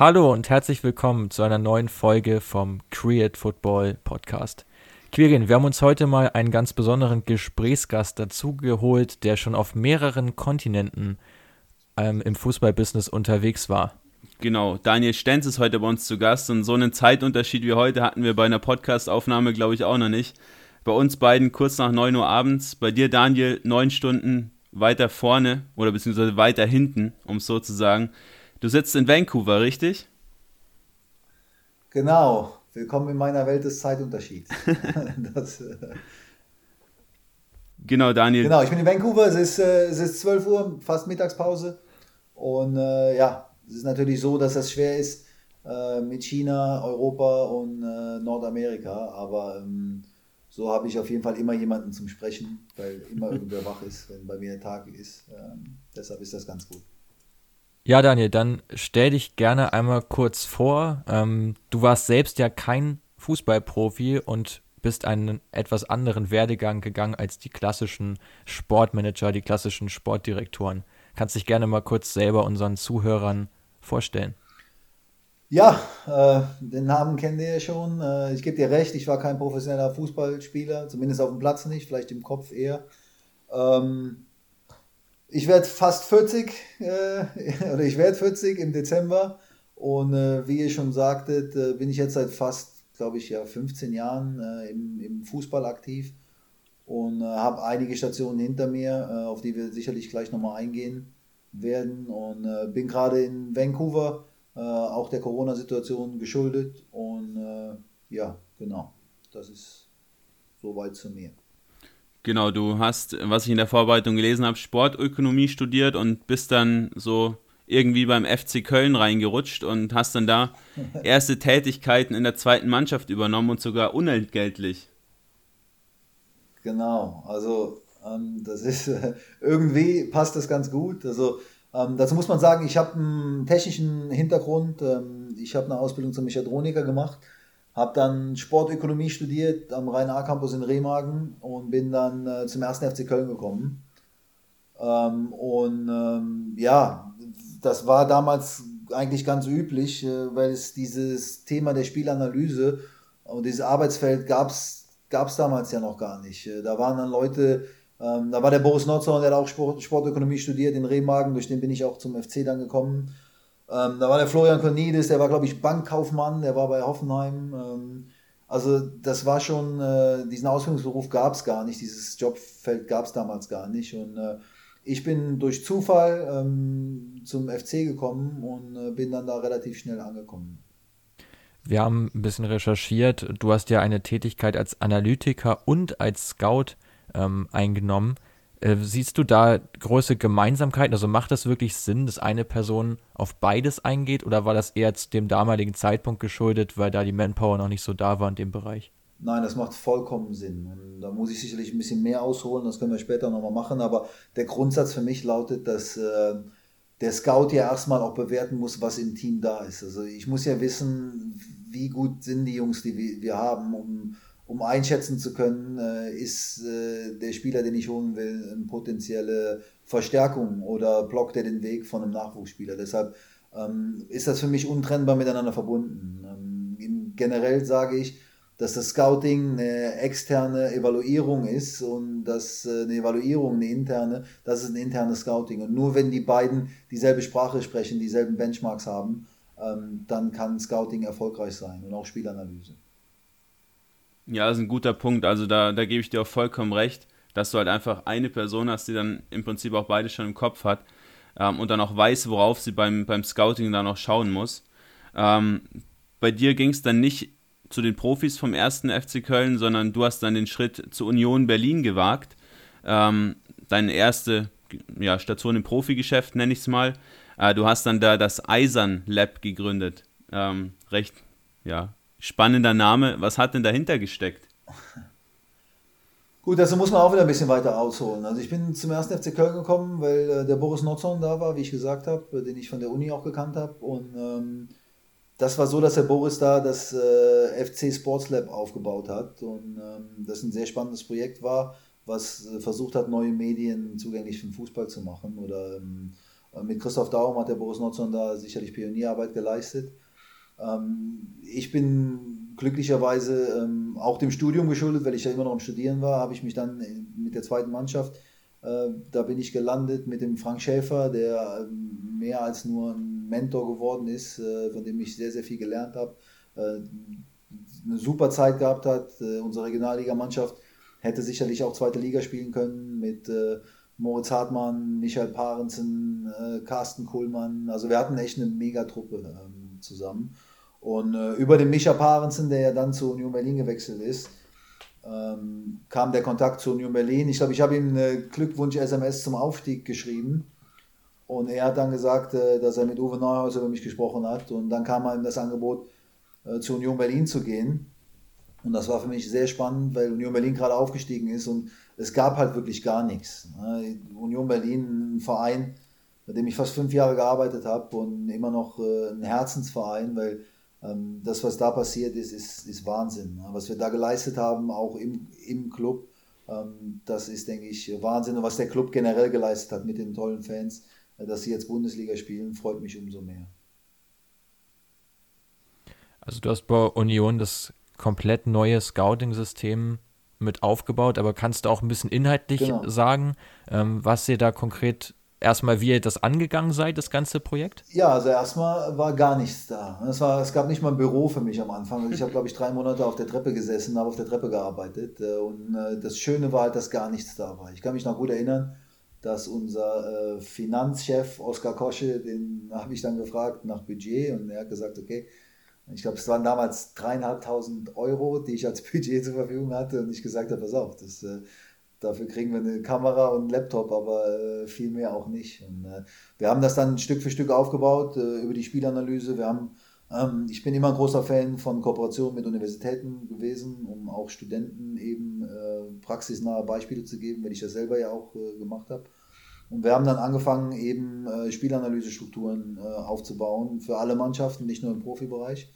Hallo und herzlich willkommen zu einer neuen Folge vom Create Football Podcast. Quirin, wir haben uns heute mal einen ganz besonderen Gesprächsgast dazugeholt, der schon auf mehreren Kontinenten ähm, im Fußballbusiness unterwegs war. Genau, Daniel Stenz ist heute bei uns zu Gast und so einen Zeitunterschied wie heute hatten wir bei einer Podcastaufnahme, glaube ich, auch noch nicht. Bei uns beiden kurz nach 9 Uhr abends, bei dir, Daniel, neun Stunden weiter vorne oder beziehungsweise weiter hinten, um es so zu sagen. Du sitzt in Vancouver, richtig? Genau, willkommen in meiner Welt des Zeitunterschieds. das, äh genau, Daniel. Genau, ich bin in Vancouver, es ist, äh, es ist 12 Uhr, fast Mittagspause. Und äh, ja, es ist natürlich so, dass das schwer ist äh, mit China, Europa und äh, Nordamerika. Aber ähm, so habe ich auf jeden Fall immer jemanden zum Sprechen, weil immer irgendwer wach ist, wenn bei mir der Tag ist. Ähm, deshalb ist das ganz gut. Ja, Daniel, dann stell dich gerne einmal kurz vor. Ähm, du warst selbst ja kein Fußballprofi und bist einen etwas anderen Werdegang gegangen als die klassischen Sportmanager, die klassischen Sportdirektoren. Kannst dich gerne mal kurz selber unseren Zuhörern vorstellen. Ja, äh, den Namen kennen ihr ja schon. Äh, ich gebe dir recht, ich war kein professioneller Fußballspieler, zumindest auf dem Platz nicht, vielleicht im Kopf eher. Ähm, ich werde fast 40, äh, oder ich werde 40 im Dezember. Und äh, wie ihr schon sagtet, äh, bin ich jetzt seit fast, glaube ich, ja, 15 Jahren äh, im, im, Fußball aktiv und äh, habe einige Stationen hinter mir, äh, auf die wir sicherlich gleich nochmal eingehen werden. Und bin gerade in Vancouver, auch der Corona-Situation geschuldet. Und ja, genau, das ist soweit zu mir. Genau, du hast, was ich in der Vorbereitung gelesen habe, Sportökonomie studiert und bist dann so irgendwie beim FC Köln reingerutscht und hast dann da erste Tätigkeiten in der zweiten Mannschaft übernommen und sogar unentgeltlich. Genau, also ähm, das ist äh, irgendwie passt das ganz gut. Also ähm, dazu muss man sagen, ich habe einen technischen Hintergrund. Ähm, ich habe eine Ausbildung zum Mechatroniker gemacht habe dann Sportökonomie studiert am Rhein-A-Campus in Remagen und bin dann äh, zum ersten FC Köln gekommen. Ähm, und ähm, ja, das war damals eigentlich ganz üblich, äh, weil es dieses Thema der Spielanalyse und dieses Arbeitsfeld gab es damals ja noch gar nicht. Äh, da waren dann Leute, ähm, da war der Boris Notzorn, der hat auch Sport, Sportökonomie studiert in Remagen, durch den bin ich auch zum FC dann gekommen. Ähm, da war der Florian Cornidis, der war, glaube ich, Bankkaufmann, der war bei Hoffenheim. Ähm, also das war schon, äh, diesen Ausbildungsberuf gab es gar nicht, dieses Jobfeld gab es damals gar nicht. Und äh, ich bin durch Zufall ähm, zum FC gekommen und äh, bin dann da relativ schnell angekommen. Wir haben ein bisschen recherchiert. Du hast ja eine Tätigkeit als Analytiker und als Scout ähm, eingenommen. Äh, siehst du da große Gemeinsamkeiten? Also macht das wirklich Sinn, dass eine Person auf beides eingeht oder war das eher zu dem damaligen Zeitpunkt geschuldet, weil da die Manpower noch nicht so da war in dem Bereich? Nein, das macht vollkommen Sinn. Und da muss ich sicherlich ein bisschen mehr ausholen, das können wir später nochmal machen. Aber der Grundsatz für mich lautet, dass äh, der Scout ja erstmal auch bewerten muss, was im Team da ist. Also ich muss ja wissen, wie gut sind die Jungs, die wir haben, um um einschätzen zu können, äh, ist äh, der Spieler, den ich holen will, eine potenzielle Verstärkung oder blockt er den Weg von einem Nachwuchsspieler. Deshalb ähm, ist das für mich untrennbar miteinander verbunden. Ähm, generell sage ich, dass das Scouting eine externe Evaluierung ist und dass äh, eine Evaluierung eine interne, das ist ein internes Scouting. Und nur wenn die beiden dieselbe Sprache sprechen, dieselben Benchmarks haben, ähm, dann kann Scouting erfolgreich sein und auch Spielanalyse. Ja, das ist ein guter Punkt. Also da, da gebe ich dir auch vollkommen recht, dass du halt einfach eine Person hast, die dann im Prinzip auch beide schon im Kopf hat ähm, und dann auch weiß, worauf sie beim, beim Scouting dann auch schauen muss. Ähm, bei dir ging es dann nicht zu den Profis vom ersten FC Köln, sondern du hast dann den Schritt zur Union Berlin gewagt. Ähm, deine erste ja, Station im Profigeschäft, nenne ich es mal. Äh, du hast dann da das Eisern Lab gegründet. Ähm, recht, ja, Spannender Name. Was hat denn dahinter gesteckt? Gut, dazu muss man auch wieder ein bisschen weiter ausholen. Also ich bin zum ersten FC Köln gekommen, weil äh, der Boris Notzon da war, wie ich gesagt habe, den ich von der Uni auch gekannt habe. Und ähm, das war so, dass der Boris da das äh, FC Sports Lab aufgebaut hat und ähm, das ein sehr spannendes Projekt war, was äh, versucht hat, neue Medien zugänglich für den Fußball zu machen oder ähm, Äh, mit Christoph Daum hat der Boris Notzon da sicherlich Pionierarbeit geleistet. Ähm, ich bin glücklicherweise ähm, auch dem Studium geschuldet, weil ich ja immer noch am Studieren war, habe ich mich dann mit der zweiten Mannschaft, äh, da bin ich gelandet mit dem Frank Schäfer, der ähm, mehr als nur ein Mentor geworden ist, äh, von dem ich sehr, sehr viel gelernt habe. Eine super Zeit gehabt hat. Unsere Regionalligamannschaft hätte sicherlich auch zweite Liga spielen können mit Moritz Hartmann, Michael Parensen, Carsten Kuhlmann. Also wir hatten echt eine Megatruppe zusammen. Und äh, über den Micha Parensen, der ja dann zu Union Berlin gewechselt ist, ähm, kam der Kontakt zu Union Berlin. Ich glaube, ich habe ihm eine Glückwunsch-SMS zum Aufstieg geschrieben. Und er hat dann gesagt, äh, dass er mit Uwe Neuhaus über mich gesprochen hat. Und dann kam ihm das Angebot, äh, zu Union Berlin zu gehen. Und das war für mich sehr spannend, weil Union Berlin gerade aufgestiegen ist und es gab halt wirklich gar nichts. Ne? Union Berlin, ein Verein, bei dem ich fast fünf Jahre gearbeitet habe und immer noch äh, ein Herzensverein, weil das, was da passiert ist, ist, ist Wahnsinn. Was wir da geleistet haben, auch im, im Club, ähm, das ist, denke ich, Wahnsinn. Und was der Club generell geleistet hat mit den tollen Fans, äh, dass sie jetzt Bundesliga spielen, freut mich umso mehr. Also du hast bei Union das komplett neue Scouting-System mit aufgebaut, aber kannst du auch ein bisschen inhaltlich genau. sagen, ähm, was ihr da konkret erstmal, wie ihr das angegangen seid, das ganze Projekt? Ja, also erstmal war gar nichts da. Es, war, es gab nicht mal ein Büro für mich am Anfang. Ich habe, glaube ich, drei Monate auf der Treppe gesessen, habe auf der Treppe gearbeitet. Äh, und äh, das Schöne war halt, dass gar nichts da war. Ich kann mich noch gut erinnern, dass unser äh, Finanzchef Oskar Kosche, den habe ich dann gefragt nach Budget und er hat gesagt, okay, ich glaube, es waren damals dreieinhalbtausend Euro, die ich als Budget zur Verfügung hatte und ich gesagt habe, pass auf, das Dafür kriegen wir eine Kamera und einen Laptop, aber äh, viel mehr auch nicht. Und, äh, wir haben das dann Stück für Stück aufgebaut äh, über die Spielanalyse. Wir haben, ähm, ich bin immer ein großer Fan von Kooperationen mit Universitäten gewesen, um auch Studenten eben äh, praxisnahe Beispiele zu geben, weil ich das selber ja auch äh, gemacht habe. Und wir haben dann angefangen, eben äh, Spielanalysestrukturen aufzubauen für alle Mannschaften, nicht nur im Profibereich.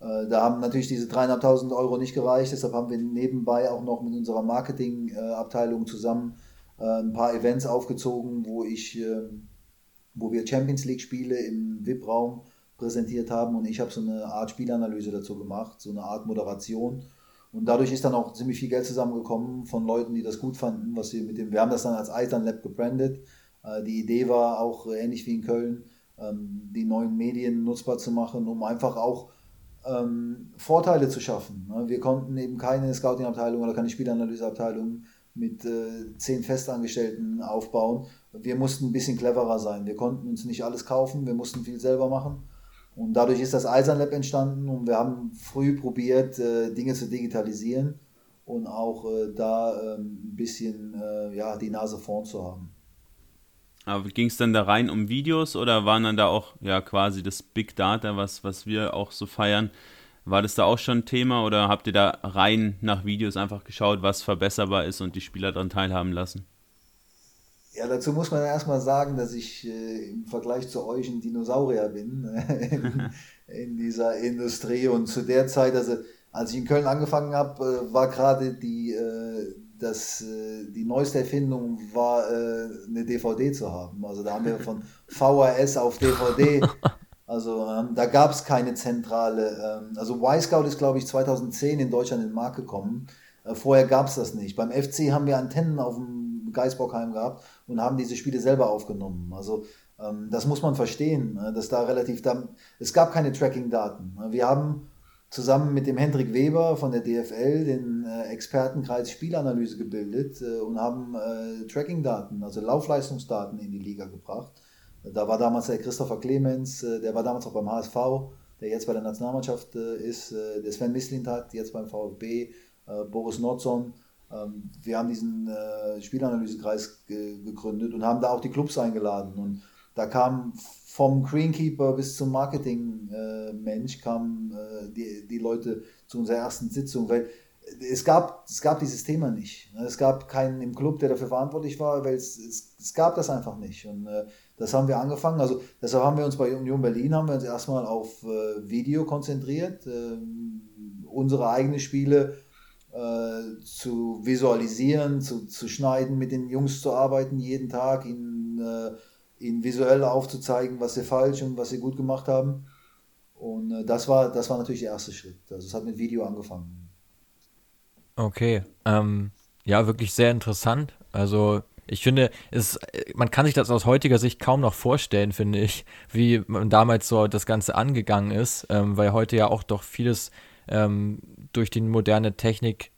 Äh, da haben natürlich diese dreieinhalbtausend Euro nicht gereicht, deshalb haben wir nebenbei auch noch mit unserer Marketingabteilung zusammen äh, ein paar Events aufgezogen, wo ich, ähm, wo wir Champions League Spiele im VIP-Raum präsentiert haben und ich habe so eine Art Spielanalyse dazu gemacht, so eine Art Moderation. Und dadurch ist dann auch ziemlich viel Geld zusammengekommen von Leuten, die das gut fanden, was wir mit dem, wir haben das dann als Eisern Lab gebrandet. Äh, die Idee war auch ähnlich wie in Köln, ähm, die neuen Medien nutzbar zu machen, um einfach auch ähm, Vorteile zu schaffen. Ne? Wir konnten eben keine Scouting-Abteilung oder keine Spielanalyseabteilung mit äh, zehn Festangestellten aufbauen. Wir mussten ein bisschen cleverer sein. Wir konnten uns nicht alles kaufen, wir mussten viel selber machen. Und dadurch ist das Eisern Lab entstanden und wir haben früh probiert, äh, Dinge zu digitalisieren und auch äh, da ähm, ein bisschen äh, ja, die Nase vorn zu haben. Aber ging es dann da rein um Videos oder waren dann da auch ja quasi das Big Data, was, was wir auch so feiern? War das da auch schon ein Thema oder habt ihr da rein nach Videos einfach geschaut, was verbesserbar ist und die Spieler daran teilhaben lassen? Ja, dazu muss man erstmal sagen, dass ich äh, im Vergleich zu euch ein Dinosaurier bin in, in, dieser Industrie. Und zu der Zeit, also als ich in Köln angefangen habe, äh, war gerade die, äh, dass äh, die neueste Erfindung war, äh, eine DVD zu haben. Also da haben wir von VHS auf DVD. Also ähm, da gab es keine zentrale. Ähm, also Y-Scout ist, glaube ich, 2010 in Deutschland in den Markt gekommen. Äh, vorher gab es das nicht. Beim FC haben wir Antennen auf dem Geisbockheim gehabt und haben diese Spiele selber aufgenommen. Also ähm, das muss man verstehen, dass da relativ, da, es gab keine Tracking-Daten. Wir haben zusammen mit dem Hendrik Weber von der DFL den äh, Expertenkreis Spielanalyse gebildet äh, und haben äh, Tracking-Daten, also Laufleistungsdaten in die Liga gebracht. Da war damals der Christopher Clemens, äh, der war damals auch beim HSV, der jetzt bei der Nationalmannschaft äh, ist, äh, der Sven Mislintat, jetzt beim VfB, Boris Nordson. Ähm, wir haben diesen Spielanalysekreis gegründet und haben da auch die Clubs eingeladen. Und da kam vom Greenkeeper bis zum Marketing-Mensch äh, kamen äh, die, die Leute zu unserer ersten Sitzung, weil es gab, es gab dieses Thema nicht. Es gab keinen im Club, der dafür verantwortlich war, weil es, es, es gab das einfach nicht. Und äh, das haben wir angefangen. Also deshalb haben wir uns bei Union Berlin haben wir uns erstmal auf äh, Video konzentriert, äh, unsere eigenen Spiele äh, zu visualisieren, zu, zu schneiden, mit den Jungs zu arbeiten, jeden Tag, ihnen ihnen visuell aufzuzeigen, was sie falsch und was sie gut gemacht haben. Und äh, das, war, das war natürlich der erste Schritt. Also es hat mit Video angefangen. Okay, ähm, ja, wirklich sehr interessant. Also ich finde, es, man kann sich das aus heutiger Sicht kaum noch vorstellen, finde ich, wie man damals so das Ganze angegangen ist, ähm, weil heute ja auch doch vieles ähm, durch die moderne Technik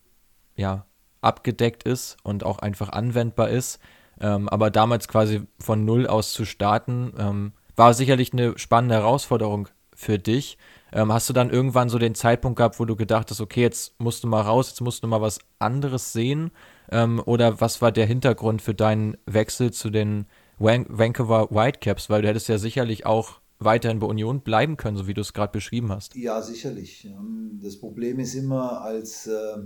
ja abgedeckt ist und auch einfach anwendbar ist. Ähm, aber damals quasi von null aus zu starten, ähm, war sicherlich eine spannende Herausforderung für dich. Ähm, hast du dann irgendwann so den Zeitpunkt gehabt, wo du gedacht hast, okay, jetzt musst du mal raus, jetzt musst du mal was anderes sehen? Ähm, oder was war der Hintergrund für deinen Wechsel zu den Van Vancouver Whitecaps? Weil du hättest ja sicherlich auch weiterhin bei Union bleiben können, so wie du es gerade beschrieben hast. Ja, sicherlich. Das Problem ist immer, als äh,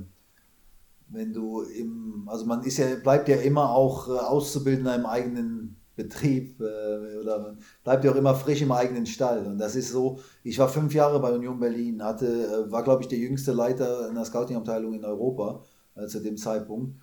wenn du im, also man ist ja, bleibt ja immer auch äh, Auszubildender im eigenen Betrieb äh, oder bleibt ja auch immer frisch im eigenen Stall. Und das ist so, ich war fünf Jahre bei Union Berlin, hatte, äh, war glaube ich der jüngste Leiter in der Scouting-Abteilung in Europa äh, zu dem Zeitpunkt.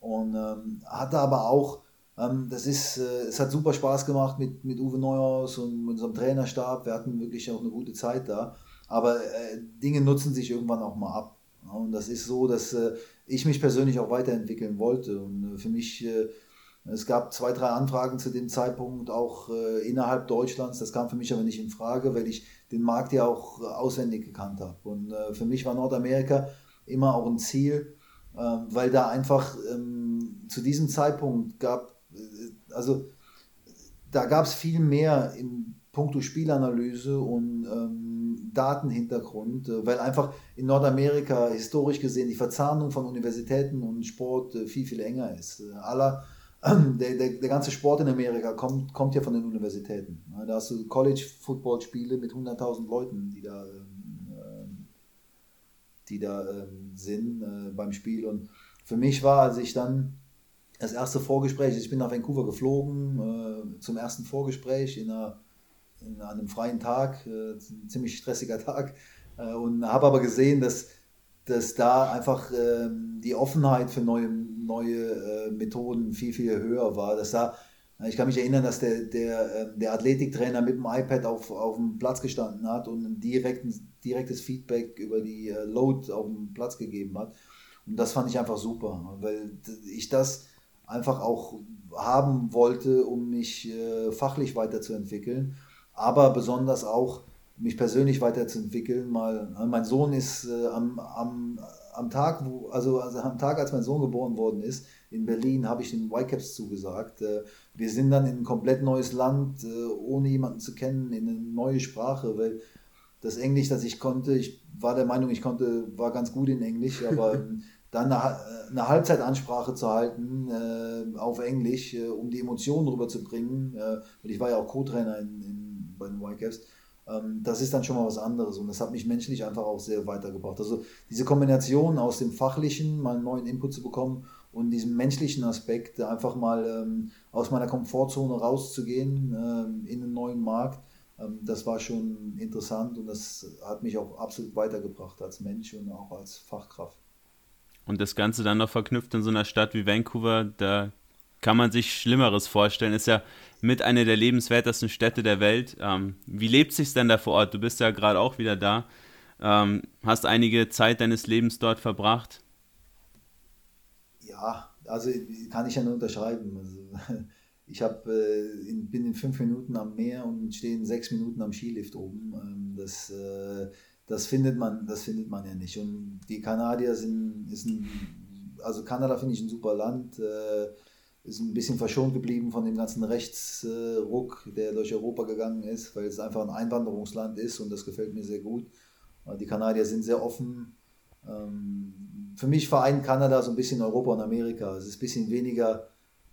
Und ähm, hatte aber auch, ähm, das ist, äh, es hat super Spaß gemacht mit, mit Uwe Neuhaus und mit unserem Trainerstab. Wir hatten wirklich auch eine gute Zeit da. Aber äh, Dinge nutzen sich irgendwann auch mal ab. Und das ist so, dass äh, ich mich persönlich auch weiterentwickeln wollte. Und für mich es gab zwei, drei Anfragen zu dem Zeitpunkt auch äh, innerhalb Deutschlands. Das kam für mich aber nicht in Frage, weil ich den Markt ja auch äh, auswendig gekannt habe. Und äh, für mich war Nordamerika immer auch ein Ziel, äh, weil da einfach ähm, zu diesem Zeitpunkt gab, äh, also da gab es viel mehr in puncto Spielanalyse und ähm, Datenhintergrund, äh, weil einfach in Nordamerika historisch gesehen die Verzahnung von Universitäten und Sport viel, viel enger ist. aller der, der, der, ganze Sport in Amerika kommt, kommt ja von den Universitäten. Da hast du College-Football-Spiele mit 100.000 Leuten, die da, ähm, die da ähm, sind äh, beim Spiel. Und für mich war, als ich dann das erste Vorgespräch, ich bin nach Vancouver geflogen äh, zum ersten Vorgespräch in, einer, in einem freien Tag, äh, ein ziemlich stressiger Tag, und habe aber gesehen, dass, dass da einfach ähm, die Offenheit für neue neue äh, Methoden viel, viel höher war. Das sah, ich kann mich erinnern, dass der, der, ähm, der Athletiktrainer mit dem iPad auf, auf dem Platz gestanden hat und ein direkten, direktes Feedback über die äh, Load auf dem Platz gegeben hat. Und das fand ich einfach super, weil ich das einfach auch haben wollte, um mich äh, fachlich weiterzuentwickeln, aber besonders auch mich persönlich weiterzuentwickeln. Mal, mein Sohn ist äh, am, am am Tag, wo, also, also am Tag, als mein Sohn geboren worden ist, in Berlin, habe ich den Whitecaps zugesagt. Äh, wir sind dann in ein komplett neues Land, äh, ohne jemanden zu kennen, in eine neue Sprache, weil das Englisch, das ich konnte, ich war der Meinung, ich konnte, war ganz gut in Englisch, aber dann eine, eine Halbzeitansprache zu halten äh, auf Englisch, äh, um die Emotionen rüberzubringen, äh, weil ich war ja auch Co-Trainer in, in, bei den Whitecaps, ähm, das ist dann schon mal was anderes und das hat mich menschlich einfach auch sehr weitergebracht. Also diese Kombination aus dem Fachlichen, mal einen neuen Input zu bekommen und diesem menschlichen Aspekt, einfach mal ähm, aus meiner Komfortzone rauszugehen ähm, in einen neuen Markt, ähm, das war schon interessant und das hat mich auch absolut weitergebracht als Mensch und auch als Fachkraft. Und das Ganze dann noch verknüpft in so einer Stadt wie Vancouver, da kann man sich Schlimmeres vorstellen. Ist ja mit einer der lebenswertesten Städte der Welt. Ähm, wie lebt sich denn da vor Ort? Du bist ja gerade auch wieder da. Ähm, hast einige Zeit deines Lebens dort verbracht? Ja, also kann ich ja nur unterschreiben. Also, ich hab, äh, in, bin in fünf Minuten am Meer und stehe in sechs Minuten am Skilift oben. Ähm, das, äh, das, findet man, das findet man ja nicht. Und die Kanadier sind, ist ein, also Kanada finde ich ein super Land. Äh, ist ein bisschen verschont geblieben von dem ganzen Rechtsruck, der durch Europa gegangen ist, weil es einfach ein Einwanderungsland ist und das gefällt mir sehr gut. Die Kanadier sind sehr offen. Ähm, für mich vereint Kanada so ein bisschen Europa und Amerika. Es ist ein bisschen weniger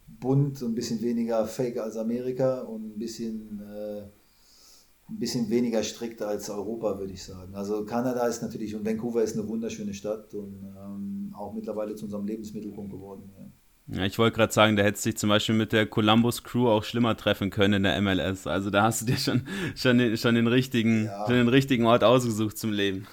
bunt und ein bisschen weniger fake als Amerika und ein bisschen, äh, ein bisschen weniger strikt als Europa, würde ich sagen. Also Kanada ist natürlich und Vancouver ist eine wunderschöne Stadt und ähm, auch mittlerweile zu unserem Lebensmittelpunkt geworden. Ja. Ja, ich wollte gerade sagen, da hättest du dich zum Beispiel mit der Columbus Crew auch schlimmer treffen können in der MLS. Also da hast du dir schon, schon, den, schon, den, richtigen, ja. schon den richtigen Ort ausgesucht zum Leben.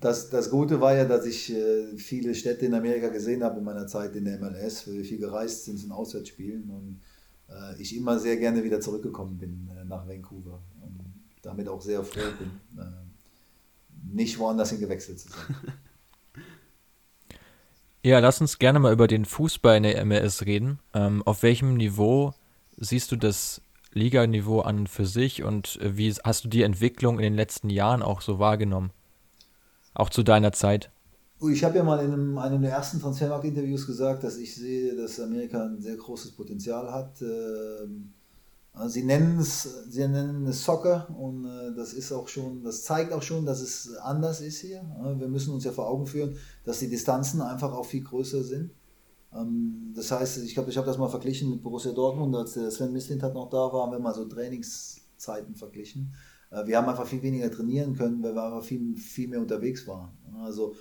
Das, das Gute war ja, dass ich äh, viele Städte in Amerika gesehen habe in meiner Zeit in der MLS, weil wir viel gereist sind zum Auswärtsspielen. Und äh, ich immer sehr gerne wieder zurückgekommen bin äh, nach Vancouver und damit auch sehr froh bin, äh, nicht woanders hin gewechselt zu sein. Ja, lass uns gerne mal über den Fußball in der MLS reden. Ähm, auf welchem Niveau siehst du das Liganiveau an für sich und äh, wie hast du die Entwicklung in den letzten Jahren auch so wahrgenommen? Auch zu deiner Zeit? Ich habe ja mal in einem, einem der ersten Transfermarkt-Interviews gesagt, dass ich sehe, dass Amerika ein sehr großes Potenzial hat. Ähm, äh, sie nennen es, sie nennen es Soccer und äh, das ist auch schon, das zeigt auch schon, dass es anders ist hier. Wir müssen uns ja vor Augen führen, dass die Distanzen einfach auch viel größer sind. Ähm, das heißt, ich glaube, ich habe das mal verglichen mit Borussia Dortmund, als der Sven Mislint noch da war, haben wir mal so Trainingszeiten verglichen. Äh, wir haben einfach viel weniger trainieren können, weil wir einfach viel, viel mehr unterwegs waren. Also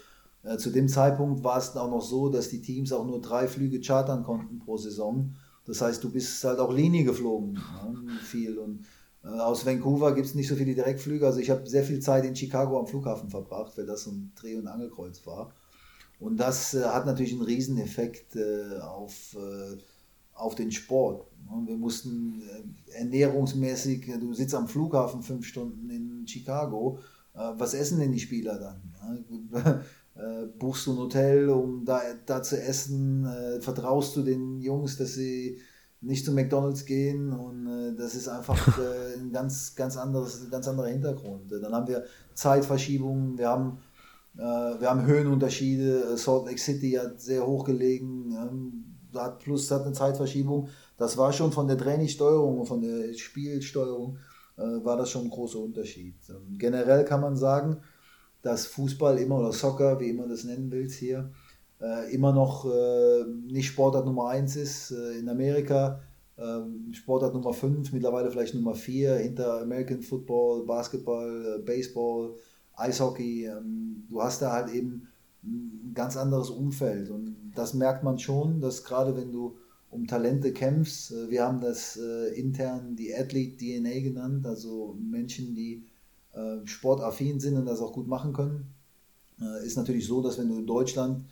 zu dem Zeitpunkt war es auch noch so, dass die Teams auch nur drei Flüge chartern konnten pro Saison das heißt, du bist halt auch Linie geflogen, ja, viel. Und äh, aus Vancouver gibt es nicht so viele Direktflüge. Also ich habe sehr viel Zeit in Chicago am Flughafen verbracht, weil das so ein Dreh- und Angelkreuz war. Und das äh, hat natürlich einen Rieseneffekt äh, auf, äh, auf den Sport. Wir mussten äh, ernährungsmäßig, du sitzt am Flughafen fünf Stunden in Chicago, äh, was essen denn die Spieler dann? Äh, buchst du ein Hotel, um da, da zu essen, äh, vertraust du den Jungs, dass sie nicht zu McDonalds gehen und äh, das ist einfach äh, ein ganz, ganz, anderes, ganz anderer Hintergrund. Dann haben wir Zeitverschiebungen, wir haben, äh, wir haben Höhenunterschiede, Salt Lake City hat sehr hoch gelegen, ähm, hat, plus hat eine Zeitverschiebung. Das war schon von der Trainingssteuerung und von der Spielsteuerung äh, war das schon ein großer Unterschied. Ähm, generell kann man sagen, dass Fußball immer oder Soccer, wie immer das nennen willst hier, äh, immer noch äh, nicht Sportart Nummer 1 ist. Äh, in Amerika ähm, Sportart Nummer 5, mittlerweile vielleicht Nummer 4, hinter American Football, Basketball, Baseball, Eishockey. Ähm, du hast da halt eben ein ganz anderes Umfeld und das merkt man schon, dass gerade wenn du um Talente kämpfst, wir haben das intern die Athlete DNA genannt, also Menschen, die äh, sportaffin sind und das auch gut machen können. Äh, ist natürlich so, dass wenn du in Deutschland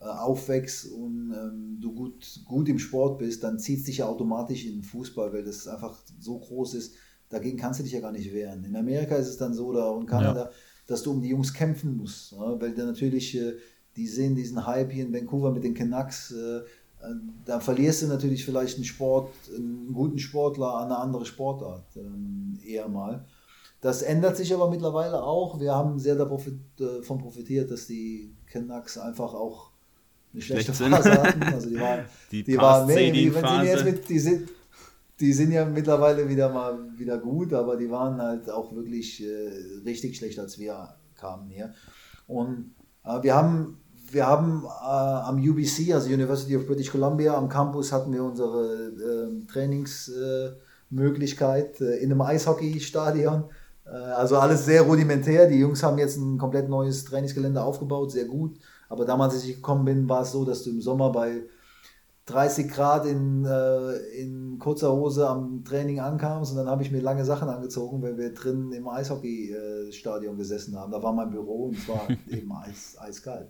äh, aufwächst und ähm, du gut, gut im Sport bist, dann zieht es dich ja automatisch in den Fußball, weil das einfach so groß ist. Dagegen kannst du dich ja gar nicht wehren. In Amerika ist es dann so, oder in Kanada, ja. dass du um die Jungs kämpfen musst. Ja, weil dann natürlich, die sehen diesen Hype hier in Vancouver mit den Canucks. Äh, da verlierst du natürlich vielleicht einen Sport, einen guten Sportler an eine andere Sportart ähm, eher mal. Das ändert sich aber mittlerweile auch. Wir haben sehr davon profitiert, dass die Canucks einfach auch eine schlechte Schlecht Phase hatten. Also die waren, die, die waren mehr, die, wenn sie jetzt mit, die sind, die sind ja mittlerweile wieder mal wieder gut, aber die waren halt auch wirklich äh, richtig schlecht, als wir kamen hier. Und äh, wir haben, wir haben äh, am UBC, also University of British Columbia, am Campus hatten wir unsere ähm, Trainingsmöglichkeit äh, in einem Eishockeystadion. Äh, also alles sehr rudimentär. Die Jungs haben jetzt ein komplett neues Trainingsgelände aufgebaut, sehr gut. Aber damals, als ich gekommen bin, war es so, dass du im Sommer bei 30 Grad in, äh, in kurzer Hose am Training ankamst und dann habe ich mir lange Sachen angezogen, weil wir drin im Eishockeystadion gesessen haben. Da war mein Büro und es war eben eis, eiskalt.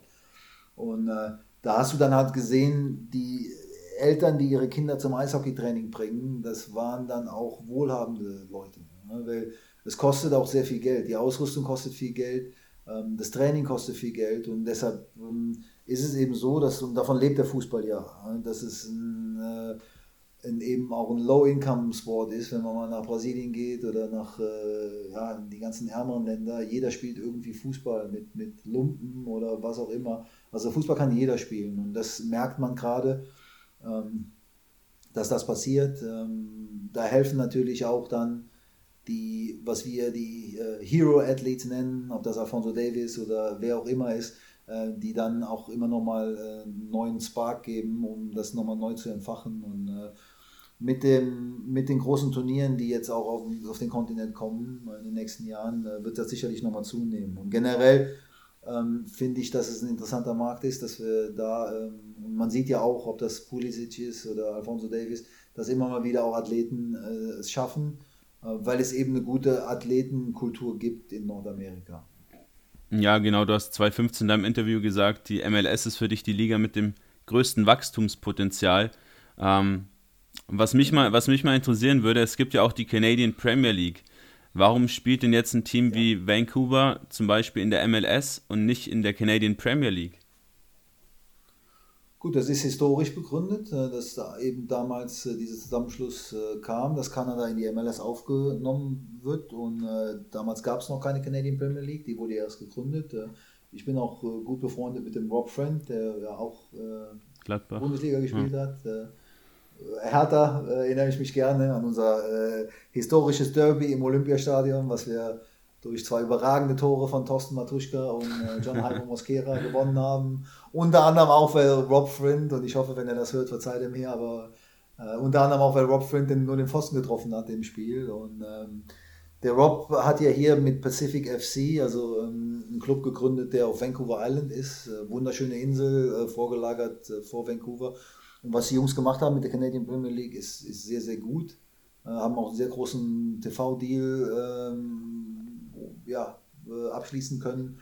Und äh, da hast du dann halt gesehen, die Eltern, die ihre Kinder zum Eishockeytraining bringen, das waren dann auch wohlhabende Leute. Ne? Weil es kostet auch sehr viel Geld. Die Ausrüstung kostet viel Geld, ähm, das Training kostet viel Geld und deshalb ähm, ist es eben so, dass, und davon lebt der Fußball ja, dass es ein, äh, ein eben auch ein Low-Income-Sport ist, wenn man mal nach Brasilien geht oder nach äh, ja, die ganzen ärmeren Länder. Jeder spielt irgendwie Fußball mit, mit Lumpen oder was auch immer. Also Fußball kann jeder spielen und das merkt man gerade, ähm, dass das passiert. Da helfen natürlich auch dann die, was wir die äh, Hero Athletes nennen, ob das Alfonso Davis oder wer auch immer ist, äh, die dann auch immer nochmal äh, einen neuen Spark geben, um das nochmal neu zu entfachen. Und äh, mit, dem, mit den großen Turnieren, die jetzt auch auf, auf den Kontinent kommen in den nächsten Jahren, äh, wird das sicherlich nochmal zunehmen. Und generell ähm, finde ich, dass es ein interessanter Markt ist, dass wir da, ähm, man sieht ja auch, ob das Pulisic ist oder Alfonso Davis, dass immer mal wieder auch Athleten äh, es schaffen weil es eben eine gute Athletenkultur gibt in Nordamerika. Ja, genau, du hast 2015 in deinem Interview gesagt, die MLS ist für dich die Liga mit dem größten Wachstumspotenzial. Ähm, Was mich, mal, was mich mal interessieren würde, es gibt ja auch die Canadian Premier League. Warum spielt denn jetzt ein Team ja. wie Vancouver zum Beispiel in der MLS und nicht in der Canadian Premier League? Gut, das ist historisch begründet, äh, dass da eben damals äh, dieser Zusammenschluss äh, kam, dass Kanada in die MLS aufgenommen wird und damals gab es noch keine Canadian Premier League, die wurde erst gegründet. Ich bin auch gut befreundet mit dem Rob Friend, der ja auch Gladbach. Bundesliga gespielt ja. hat. Hertha erinnere ich mich gerne an unser historisches Derby im Olympiastadion, was wir durch zwei überragende Tore von Thorsten Matuschka und John Jaime Mosquera gewonnen haben. Unter anderem auch, weil Rob Friend, und ich hoffe, wenn er das hört, verzeiht er mir, aber äh, unter anderem auch, weil Rob Friend den, nur den Pfosten getroffen hat im Spiel. Und ähm, der Rob hat ja hier mit Pacific FC, also ähm, einen Club gegründet, der auf Vancouver Island ist. Äh, wunderschöne Insel, äh, vorgelagert äh, vor Vancouver. Und was die Jungs gemacht haben mit der Canadian Premier League ist, ist sehr, sehr gut. Äh, haben auch einen sehr großen TV-Deal ähm, ja, äh, abschließen können.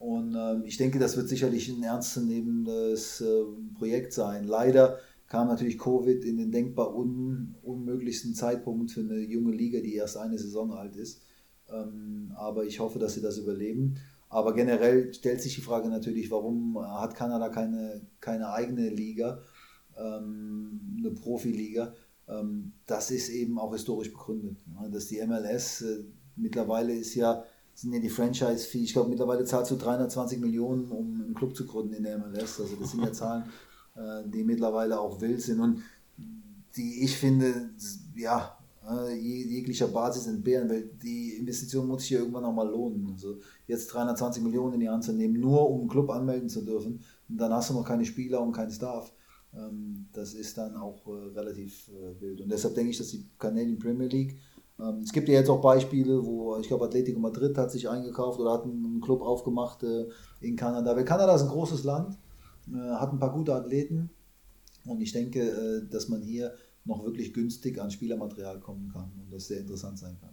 Und ähm, ich denke, das wird sicherlich ein ernstzunehmendes äh, Projekt sein. Leider kam natürlich Covid in den denkbar un unmöglichsten Zeitpunkt für eine junge Liga, die erst eine Saison alt ist. Ähm, aber ich hoffe, dass sie das überleben. Aber generell stellt sich die Frage natürlich, warum hat Kanada keine, keine eigene Liga, ähm, eine Profiliga? Ähm, das ist eben auch historisch begründet. Ne? Dass die MLS äh, mittlerweile ist ja sind ja die Franchise-Fee, ich glaube mittlerweile zahlst du 320 Millionen, um einen Club zu gründen in der MLS. Also das sind ja Zahlen, äh, die mittlerweile auch wild sind und die ich finde, ja, äh, jeglicher Basis entbehren, weil die Investition muss sich ja irgendwann auch mal lohnen. Also jetzt 320 Millionen in die Hand zu nehmen, nur um einen Club anmelden zu dürfen, und dann hast du noch keine Spieler und keinen Staff. Ähm, das ist dann auch äh, relativ wild. Und deshalb denke ich, dass die Canadian Premier League es gibt ja jetzt auch Beispiele, wo ich glaube, Atletico Madrid hat sich eingekauft oder hat einen Club aufgemacht äh, in Kanada. Weil Kanada ist ein großes Land, äh, hat ein paar gute Athleten und ich denke, äh, dass man hier noch wirklich günstig an Spielermaterial kommen kann und das sehr interessant sein kann.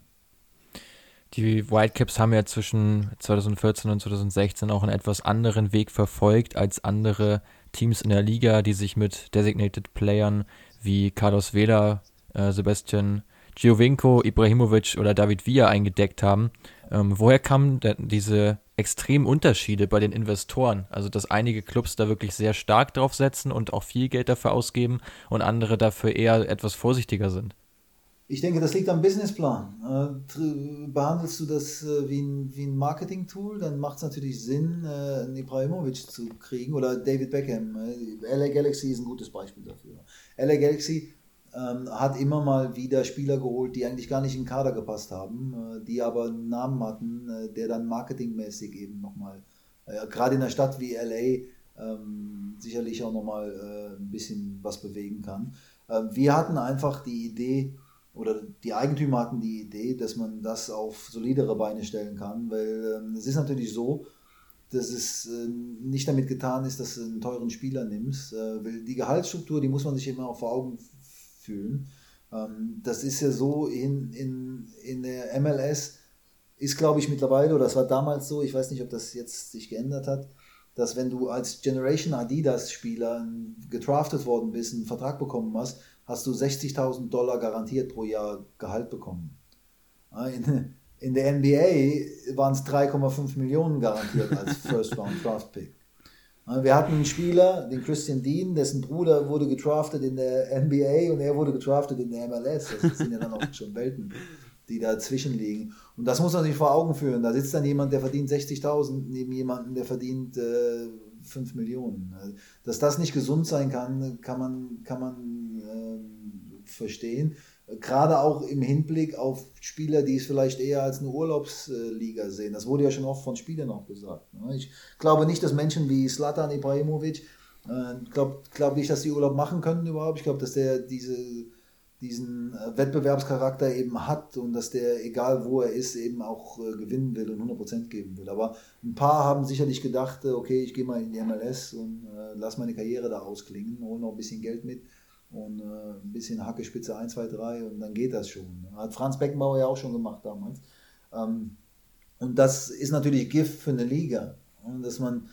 Die Whitecaps haben ja zwischen 2014 und 2016 auch einen etwas anderen Weg verfolgt als andere Teams in der Liga, die sich mit Designated Playern wie Carlos Vela, Sebastian Giovinco, Ibrahimovic oder David Villa eingedeckt haben. Ähm, woher kamen diese extremen Unterschiede bei den Investoren? Also, dass einige Clubs da wirklich sehr stark drauf setzen und auch viel Geld dafür ausgeben und andere dafür eher etwas vorsichtiger sind. Ich denke, das liegt am Businessplan. Äh, behandelst du das äh, wie ein, wie ein Marketing-Tool, dann macht es natürlich Sinn, äh, einen Ibrahimovic zu kriegen oder David Beckham. LA Galaxy ist ein gutes Beispiel dafür. LA Galaxy ähm, hat immer mal wieder Spieler geholt, die eigentlich gar nicht in den Kader gepasst haben, äh, die aber einen Namen hatten, äh, der dann marketingmäßig eben nochmal, äh, gerade in einer Stadt wie LA, ähm, sicherlich auch nochmal äh, ein bisschen was bewegen kann. Ähm, wir hatten einfach die Idee, oder die Eigentümer hatten die Idee, dass man das auf solidere Beine stellen kann, weil ähm, es ist natürlich so, dass es äh, nicht damit getan ist, dass du einen teuren Spieler nimmst, äh, weil die Gehaltsstruktur, die muss man sich immer auch vor Augen fühlen. Ähm, das ist ja so in, in, in der MLS, ist glaube ich mittlerweile, oder das war damals so, ich weiß nicht, ob das jetzt sich geändert hat, dass wenn du als Generation Adidas Spieler getraftet worden bist, einen Vertrag bekommen hast, hast du 60.000 Dollar garantiert pro Jahr Gehalt bekommen. In, in der NBA waren es 3,5 Millionen garantiert als First Round Draft Pick. Wir hatten einen Spieler, den Christian Dean, dessen Bruder wurde getraftet in der NBA und er wurde getraftet in der MLS. Das sind ja dann auch schon Welten, die dazwischen liegen. Und das muss man sich vor Augen führen. Da sitzt dann jemand, der verdient 60.000 neben jemandem, der verdient äh, 5 Millionen. Dass das nicht gesund sein kann, kann man, kann man äh, verstehen. Gerade auch im Hinblick auf Spieler, die es vielleicht eher als eine Urlaubsliga sehen. Das wurde ja schon oft von Spielern auch gesagt. Ne? Ich glaube nicht, dass Menschen wie Slatan Ibrahimovic, äh, glaube glaub nicht, dass die Urlaub machen können überhaupt. Ich glaube, dass der diese, diesen äh, Wettbewerbscharakter eben hat und dass der, egal wo er ist, eben auch äh, gewinnen will und 100% geben will. Aber ein paar haben sicherlich gedacht, okay, ich gehe mal in die MLS und lass meine Karriere da ausklingen, hole noch ein bisschen Geld mit und äh, ein bisschen Hackespitze 1, 2, 3 und dann geht das schon. Hat Franz Beckenbauer ja auch schon gemacht damals. Ähm, und das ist natürlich Gift für eine Liga, dass man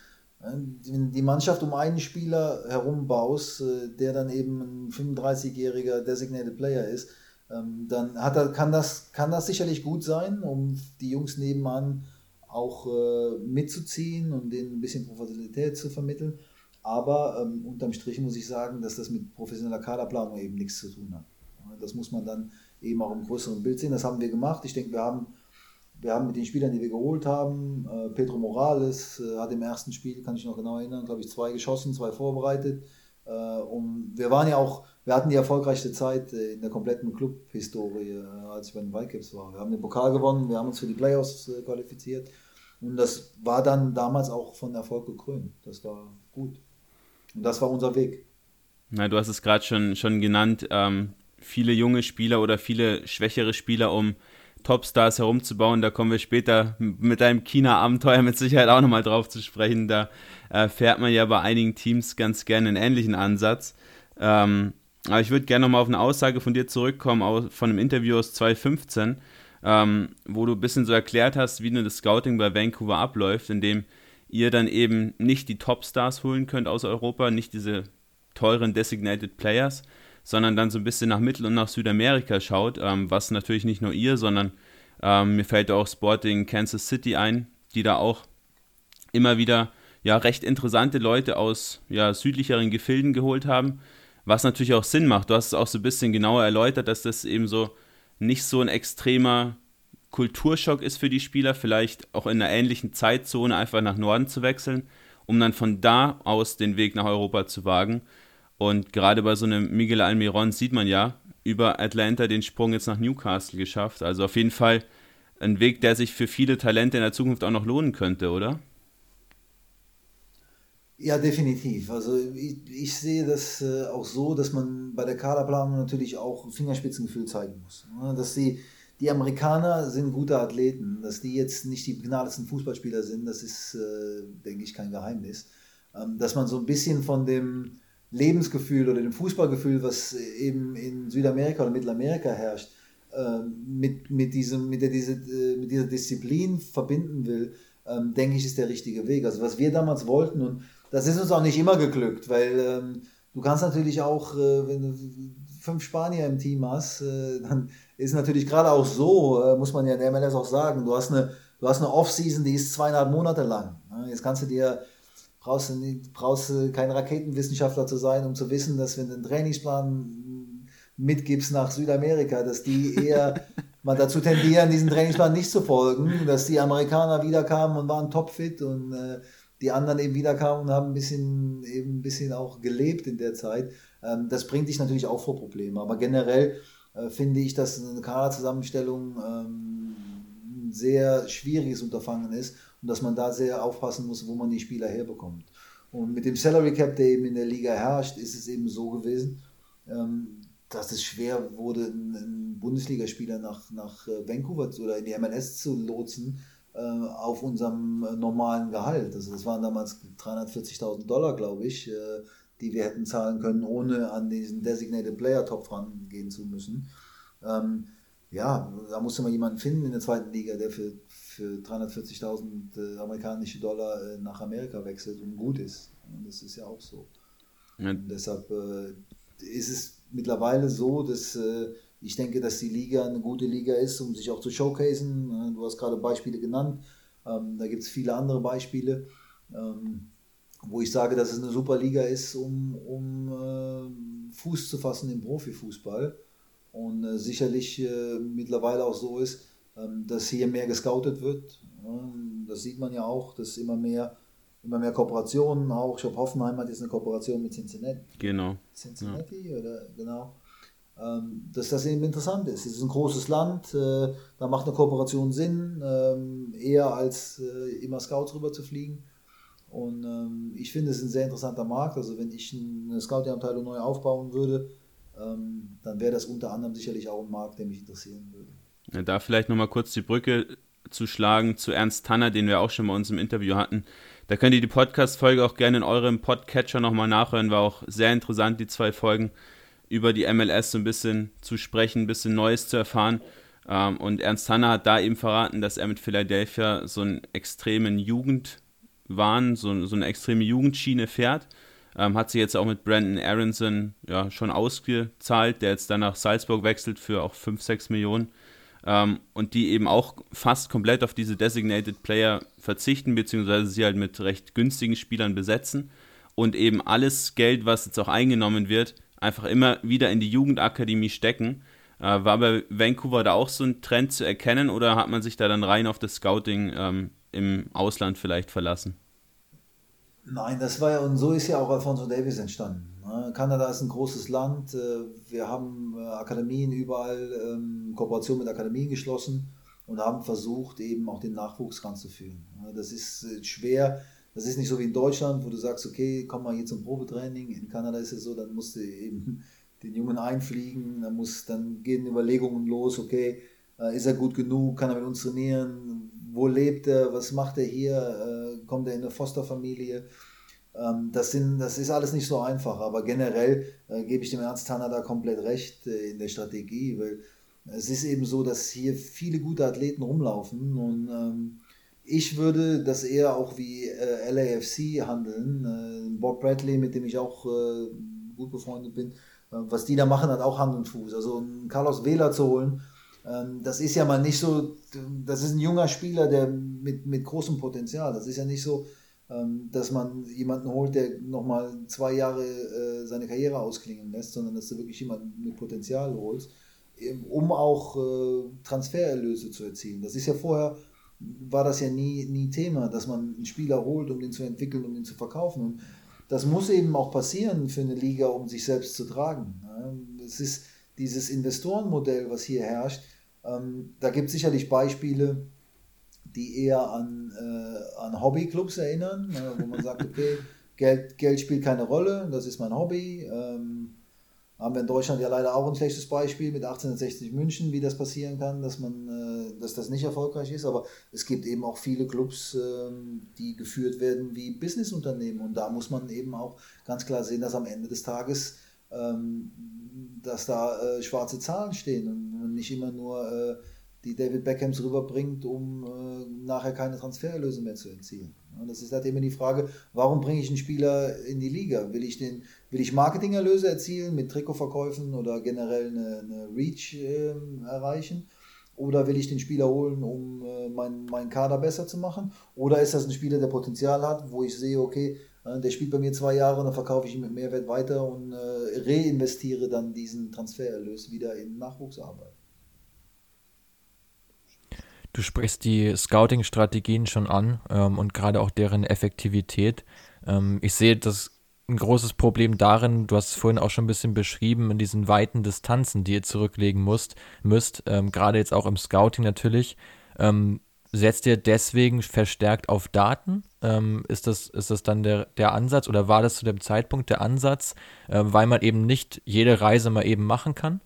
die Mannschaft um einen Spieler herum baust, äh, der dann eben ein 35-jähriger Designated Player ist, ähm, dann hat er, kann, das, kann das sicherlich gut sein, um die Jungs nebenan auch äh, mitzuziehen und denen ein bisschen Professionalität zu vermitteln. Aber ähm, unterm Strich muss ich sagen, dass das mit professioneller Kaderplanung eben nichts zu tun hat. Das muss man dann eben auch im größeren Bild sehen. Das haben wir gemacht. Ich denke, wir haben wir haben mit den Spielern, die wir geholt haben, äh, Pedro Morales äh, hat im ersten Spiel, kann ich noch genau erinnern, glaube ich, zwei geschossen, zwei vorbereitet. Äh, und wir waren ja auch, wir hatten die erfolgreichste Zeit äh, in der kompletten Club-Historie, äh, als ich bei den Whitecaps war. Wir haben den Pokal gewonnen, wir haben uns für die Playoffs äh, qualifiziert. Und das war dann damals auch von Erfolg gekrönt. Das war gut. Und das war unser Weg. Na, du hast es gerade schon, schon genannt. Ähm, viele junge Spieler oder viele schwächere Spieler, um Topstars herumzubauen. Da kommen wir später mit deinem China-Abenteuer mit Sicherheit auch nochmal drauf zu sprechen. Da äh, fährt man ja bei einigen Teams ganz gerne einen ähnlichen Ansatz. Ähm, aber ich würde gerne nochmal auf eine Aussage von dir zurückkommen, von einem Interview aus 2015, ähm, wo du ein bisschen so erklärt hast, wie denn das Scouting bei Vancouver abläuft, indem ihr dann eben nicht die Topstars holen könnt aus Europa, nicht diese teuren Designated Players, sondern dann so ein bisschen nach Mittel- und nach Südamerika schaut, ähm, was natürlich nicht nur ihr, sondern ähm, mir fällt auch Sporting Kansas City ein, die da auch immer wieder ja recht interessante Leute aus ja, südlicheren Gefilden geholt haben, was natürlich auch Sinn macht. Du hast es auch so ein bisschen genauer erläutert, dass das eben so nicht so ein extremer Kulturschock ist für die Spieler, vielleicht auch in einer ähnlichen Zeitzone einfach nach Norden zu wechseln, um dann von da aus den Weg nach Europa zu wagen. Und gerade bei so einem Miguel Almiron sieht man ja, über Atlanta den Sprung jetzt nach Newcastle geschafft. Also auf jeden Fall ein Weg, der sich für viele Talente in der Zukunft auch noch lohnen könnte, oder? Ja, definitiv. Also ich, ich sehe das äh, auch so, dass man bei der Kaderplanung natürlich auch Fingerspitzengefühl zeigen muss. Ne? Dass die, die Amerikaner sind gute Athleten, dass die jetzt nicht die begnadetsten Fußballspieler sind, das ist, äh, denke ich, kein Geheimnis. Ähm, dass man so ein bisschen von dem Lebensgefühl oder dem Fußballgefühl, was eben in Südamerika oder Mittelamerika herrscht, ähm, mit, mit, diesem, mit, der, diese, äh, mit dieser Disziplin verbinden will, ähm, denke ich, ist der richtige Weg. Also was wir damals wollten, und das ist uns auch nicht immer geglückt, weil ähm, du kannst natürlich auch, äh, wenn du fünf Spanier im Team hast, äh, dann ist natürlich gerade auch so, muss man ja in der MLS auch sagen, du hast eine, du hast eine Off-Season, die ist zweieinhalb Monate lang. Jetzt kannst du dir brauchst du, nicht, brauchst du kein Raketenwissenschaftler zu sein, um zu wissen, dass wenn du einen Trainingsplan mitgibst nach Südamerika, dass die eher mal dazu tendieren, diesen Trainingsplan nicht zu folgen, dass die Amerikaner wiederkamen und waren topfit und äh, die anderen eben wiederkamen und haben ein bisschen, eben ein bisschen auch gelebt in der Zeit. Ähm, das bringt dich natürlich auch vor Probleme. Aber generell äh, finde ich, dass eine Kaderzusammenstellung ähm, ein sehr schwieriges Unterfangen ist und dass man da sehr aufpassen muss, wo man die Spieler herbekommt. Und mit dem Salary Cap, der eben in der Liga herrscht, ist es eben so gewesen, ähm, dass es schwer wurde, einen Bundesligaspieler nach, nach äh, Vancouver oder in die MLS zu lotsen äh, auf unserem äh, normalen Gehalt. Also das waren damals 340.000 Dollar, glaube ich, die wir hätten zahlen können, ohne an diesen Designated Player Topf rangehen zu müssen. Ähm, ja, da musste man jemanden finden in der zweiten Liga, der für für 340.000 äh, amerikanische Dollar äh, nach Amerika wechselt und gut ist. Und das ist ja auch so. Ja. deshalb äh, ist es mittlerweile so, dass äh, ich denke, dass die Liga eine gute Liga ist, um sich auch zu showcasen. Äh, du hast gerade Beispiele genannt. Ähm, da gibt es viele andere Beispiele, ähm, wo ich sage, dass es eine super Liga ist, um, um äh, Fuß zu fassen im Profifußball. Und sicherlich mittlerweile auch so ist, ähm, dass hier mehr gescoutet wird. Das sieht man ja auch, dass immer mehr, immer mehr Kooperationen auch. Ich glaube, Hoffenheim hat jetzt eine Kooperation mit Cincinnati. Genau. Cincinnati ja. oder genau. Ähm, dass das eben interessant ist. Es ist ein großes Land, äh, da macht eine Kooperation Sinn, ähm, eher als äh, immer Scouts rüber zu fliegen. Und ich finde, es ein sehr interessanter Markt. Also, wenn ich eine Scouting-Abteilung neu aufbauen würde, dann wäre das unter anderem sicherlich auch ein Markt, der mich interessieren würde. Ja, da vielleicht nochmal kurz die Brücke zu schlagen zu Ernst Tanner, den wir auch schon bei uns im Interview hatten. Da könnt ihr die Podcast-Folge auch gerne in eurem Podcatcher nochmal nachhören. War auch sehr interessant, die zwei Folgen über die MLS so ein bisschen zu sprechen, ein bisschen Neues zu erfahren. Ähm, und Ernst Tanner hat da eben verraten, dass er mit Philadelphia so einen extremen Jugend, waren, so, so eine extreme Jugendschiene fährt. Ähm, hat sie jetzt auch mit Brandon Aronson ja, schon ausgezahlt, der jetzt dann nach Salzburg wechselt für auch 5, 6 Millionen. Ähm, und die eben auch fast komplett auf diese Designated Player verzichten, beziehungsweise sie halt mit recht günstigen Spielern besetzen und eben alles Geld, was jetzt auch eingenommen wird, einfach immer wieder in die Jugendakademie stecken. Äh, war bei Vancouver da auch so ein Trend zu erkennen oder hat man sich da dann rein auf das Scouting ähm, im Ausland vielleicht verlassen? Nein, das war ja, und so ist ja auch Alfonso Davis entstanden. Ne? Kanada ist ein großes Land. Äh, wir haben äh, Akademien überall, ähm, Kooperation mit Akademien geschlossen und haben versucht, eben auch den Nachwuchs ranzuführen. Das ist äh, schwer. Das ist nicht so wie in Deutschland, wo du sagst, okay, komm mal hier zum Probetraining. In Kanada ist es so, dann musst du eben den Jungen einfliegen, dann, muss, dann gehen Überlegungen los, okay, ist er gut genug, kann er mit uns trainieren, wo lebt er, was macht er hier, äh, kommt er in eine Fosterfamilie. Ähm, das, sind, das ist alles nicht so einfach, aber generell äh, gebe ich dem Ernst Tanner da komplett recht äh, in der Strategie, weil es ist eben so, dass hier viele gute Athleten rumlaufen und ähm, ich würde das eher auch wie LAFC handeln. Bob Bradley, mit dem ich auch gut befreundet bin, was die da machen, hat auch Hand und Fuß. Also Carlos Vela zu holen, das ist ja mal nicht so, das ist ein junger Spieler, der mit, mit großem Potenzial. Das ist ja nicht so, ähm, dass man jemanden holt, der nochmal zwei Jahre äh, seine Karriere ausklingen lässt, sondern dass du wirklich jemanden mit Potenzial holst, um auch äh, Transfererlöse zu erzielen. Das ist ja vorher, war das ja nie, nie Thema, dass man einen Spieler holt, um den zu entwickeln, um den zu verkaufen. Und das muss eben auch passieren für eine Liga, um sich selbst zu tragen. Es ist dieses Investorenmodell, was hier herrscht, ähm, da gibt es sicherlich Beispiele, die eher an, äh, an Hobbyclubs erinnern, äh, wo man sagt, okay, Geld, Geld spielt keine Rolle, das ist mein Hobby. Ähm, haben wir in Deutschland ja leider auch ein schlechtes Beispiel mit 1860 München, wie das passieren kann, dass man, äh, dass das nicht erfolgreich ist. Aber es gibt eben auch viele Clubs, ähm, die geführt werden wie Businessunternehmen. Und da muss man eben auch ganz klar sehen, dass am Ende des Tages ähm, dass da äh, schwarze Zahlen stehen und nicht immer nur äh, die David Beckhams rüberbringt, um äh, nachher keine Transfererlöse mehr zu erzielen. Und das ist halt immer die Frage, warum bringe ich einen Spieler in die Liga? Will ich, den, will ich Marketingerlöse erzielen mit Trikotverkäufen oder generell eine, eine Reach äh, erreichen? Oder will ich den Spieler holen, um äh, meinen mein Kader besser zu machen? Oder ist das ein Spieler, der Potenzial hat, wo ich sehe, okay, äh, der spielt bei mir zwei Jahre und dann verkaufe ich ihn mit Mehrwert weiter und äh, reinvestiere dann diesen Transfererlös wieder in Nachwuchsarbeit. Du sprichst die Scouting-Strategien schon an ähm, und gerade auch deren Effektivität. Ähm, ich sehe das ein großes Problem darin, du hast es vorhin auch schon ein bisschen beschrieben, in diesen weiten Distanzen, die ihr zurücklegen musst, müsst, ähm, gerade jetzt auch im Scouting natürlich. Ähm, setzt ihr deswegen verstärkt auf Daten? Ähm, ist, das, ist das dann der, der Ansatz oder war das zu dem Zeitpunkt der Ansatz, äh, weil man eben nicht jede Reise mal eben machen kann?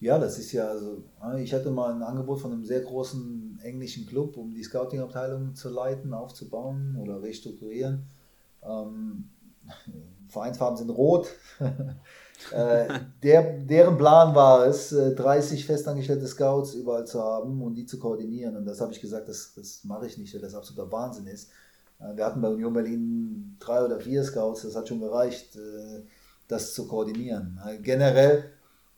Ja, das ist ja, also ich hatte mal ein Angebot von einem sehr großen englischen Club, um die Scouting-Abteilung zu leiten, aufzubauen oder restrukturieren. Ähm, Vereinsfarben sind rot. Äh, der, deren Plan war es, 30 äh, festangestellte Scouts überall zu haben und die zu koordinieren. Und das habe ich gesagt, das, das mache ich nicht, weil das absoluter Wahnsinn ist. Äh, wir hatten bei Union Berlin drei oder vier Scouts, das hat schon gereicht, das zu koordinieren. Generell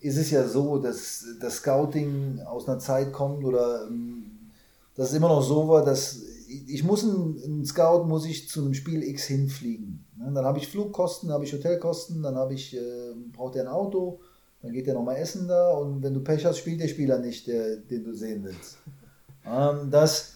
ist es ja so, dass das Scouting aus einer Zeit kommt oder ähm, dass es immer noch so war, dass ich muss einen Scout muss ich zu einem Spiel X hinfliegen. Ne, dann habe ich Flugkosten, dann habe ich Hotelkosten, dann habe ich, äh, braucht er ein Auto, dann geht er nochmal essen da und wenn du Pech hast, spielt der Spieler nicht, der, den du sehen willst. Ähm, das,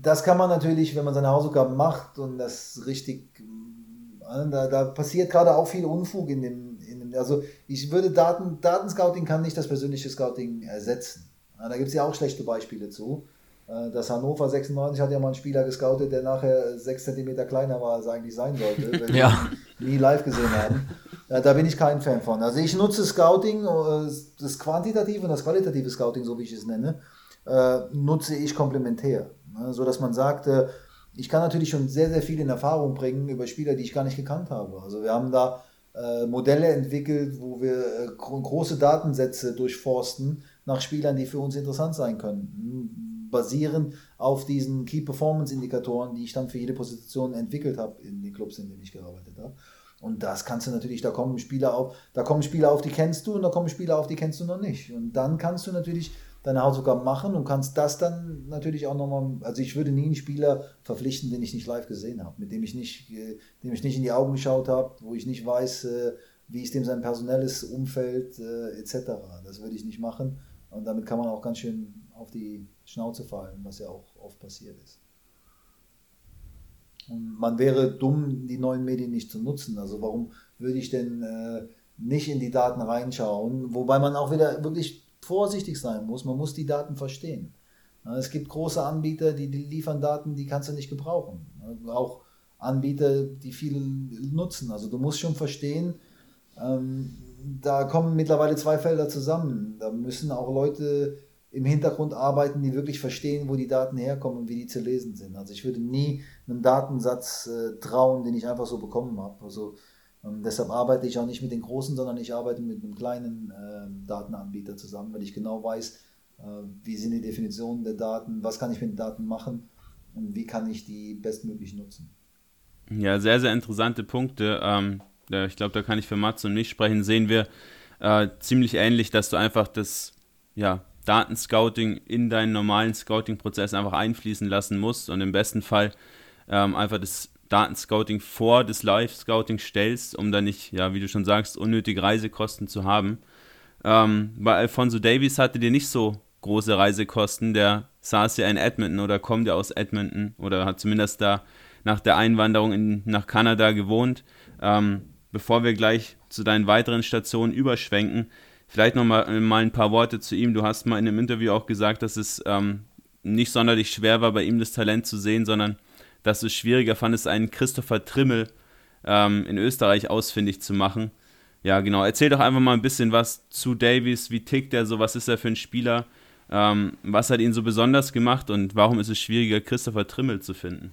das kann man natürlich, wenn man seine Hausaufgaben macht und das richtig, äh, da, da passiert gerade auch viel Unfug in dem also ich würde Daten, Datenscouting kann nicht das persönliche Scouting ersetzen. Da gibt es ja auch schlechte Beispiele zu. Äh, das Hannover 96 hat ja mal einen Spieler gescoutet, der nachher 6 cm kleiner war, als er eigentlich sein sollte, weil ja. wir nie live gesehen haben. Da bin ich kein Fan von. Also ich nutze Scouting, äh, das quantitative und das qualitative Scouting, so wie ich es nenne, äh, nutze ich komplementär. So dass man sagt, ich kann natürlich schon sehr, sehr viel in Erfahrung bringen über Spieler, die ich gar nicht gekannt habe. Also wir haben da Modelle entwickelt, wo wir große Datensätze durchforsten nach Spielern, die für uns interessant sein können basierend auf diesen Key Performance Indikatoren, die ich dann für jede Position entwickelt habe in den Clubs, in denen ich gearbeitet habe. Und das kannst du natürlich, da kommen Spieler auf, da kommen Spieler auf, die kennst du und da kommen Spieler auf, die kennst du noch nicht. Und dann kannst du natürlich deine Hausaufgaben machen und kannst das dann natürlich auch nochmal, also ich würde nie einen Spieler verpflichten, den ich nicht live gesehen habe, mit dem ich nicht, äh, dem ich nicht in die Augen geschaut habe, wo ich nicht weiß, äh, wie ist dem sein personelles Umfeld äh, etc. Das würde ich nicht machen und damit kann man auch ganz schön auf die Schnauze fallen, was ja auch oft passiert ist. Und man wäre dumm, die neuen Medien nicht zu nutzen. Also warum würde ich denn äh, nicht in die Daten reinschauen? Wobei man auch wieder wirklich vorsichtig sein muss. Man muss die Daten verstehen. Es gibt große Anbieter, die, liefern Daten, die kannst du nicht gebrauchen. Auch Anbieter, die viele nutzen. Also du musst schon verstehen, ähm, da kommen mittlerweile zwei Felder zusammen. Da müssen auch Leute im Hintergrund arbeiten, die wirklich verstehen, wo die Daten herkommen und wie die zu lesen sind. Also ich würde nie einem Datensatz äh, trauen, den ich einfach so bekommen habe. Also ähm, deshalb arbeite ich auch nicht mit den großen, sondern ich arbeite mit einem kleinen äh, Datenanbieter zusammen, weil ich genau weiß, äh, wie sind die Definitionen der Daten, was kann ich mit den Daten machen und wie kann ich die bestmöglich nutzen. Ja, sehr, sehr interessante Punkte. Ähm, ich glaube, da kann ich für Mats und mich sprechen. Sehen wir äh, ziemlich ähnlich, dass du einfach das ja, Datenscouting in deinen normalen Scouting-Prozess einfach einfließen lassen musst und im besten Fall ähm, einfach das Datenscouting vor das Live-Scouting stellst, um dann nicht, ja, wie du schon sagst, unnötige Reisekosten zu haben. Ähm, bei Alfonso Davies hatte dir nicht so große Reisekosten. Der saß ja in Edmonton oder kommt ja aus Edmonton oder hat zumindest da nach der Einwanderung in, nach Kanada gewohnt. Ähm, bevor wir gleich zu deinen weiteren Stationen überschwenken, vielleicht noch mal, mal ein paar Worte zu ihm. Du hast mal in einem Interview auch gesagt, dass es ähm, nicht sonderlich schwer war, bei ihm das Talent zu sehen, sondern dass du es schwieriger fandest, einen Christopher Trimmel ähm, in Österreich ausfindig zu machen. Ja, genau. Erzähl doch einfach mal ein bisschen was zu Davies. Wie tickt er so? Was ist er für ein Spieler? Ähm, was hat ihn so besonders gemacht und warum ist es schwieriger, Christopher Trimmel zu finden?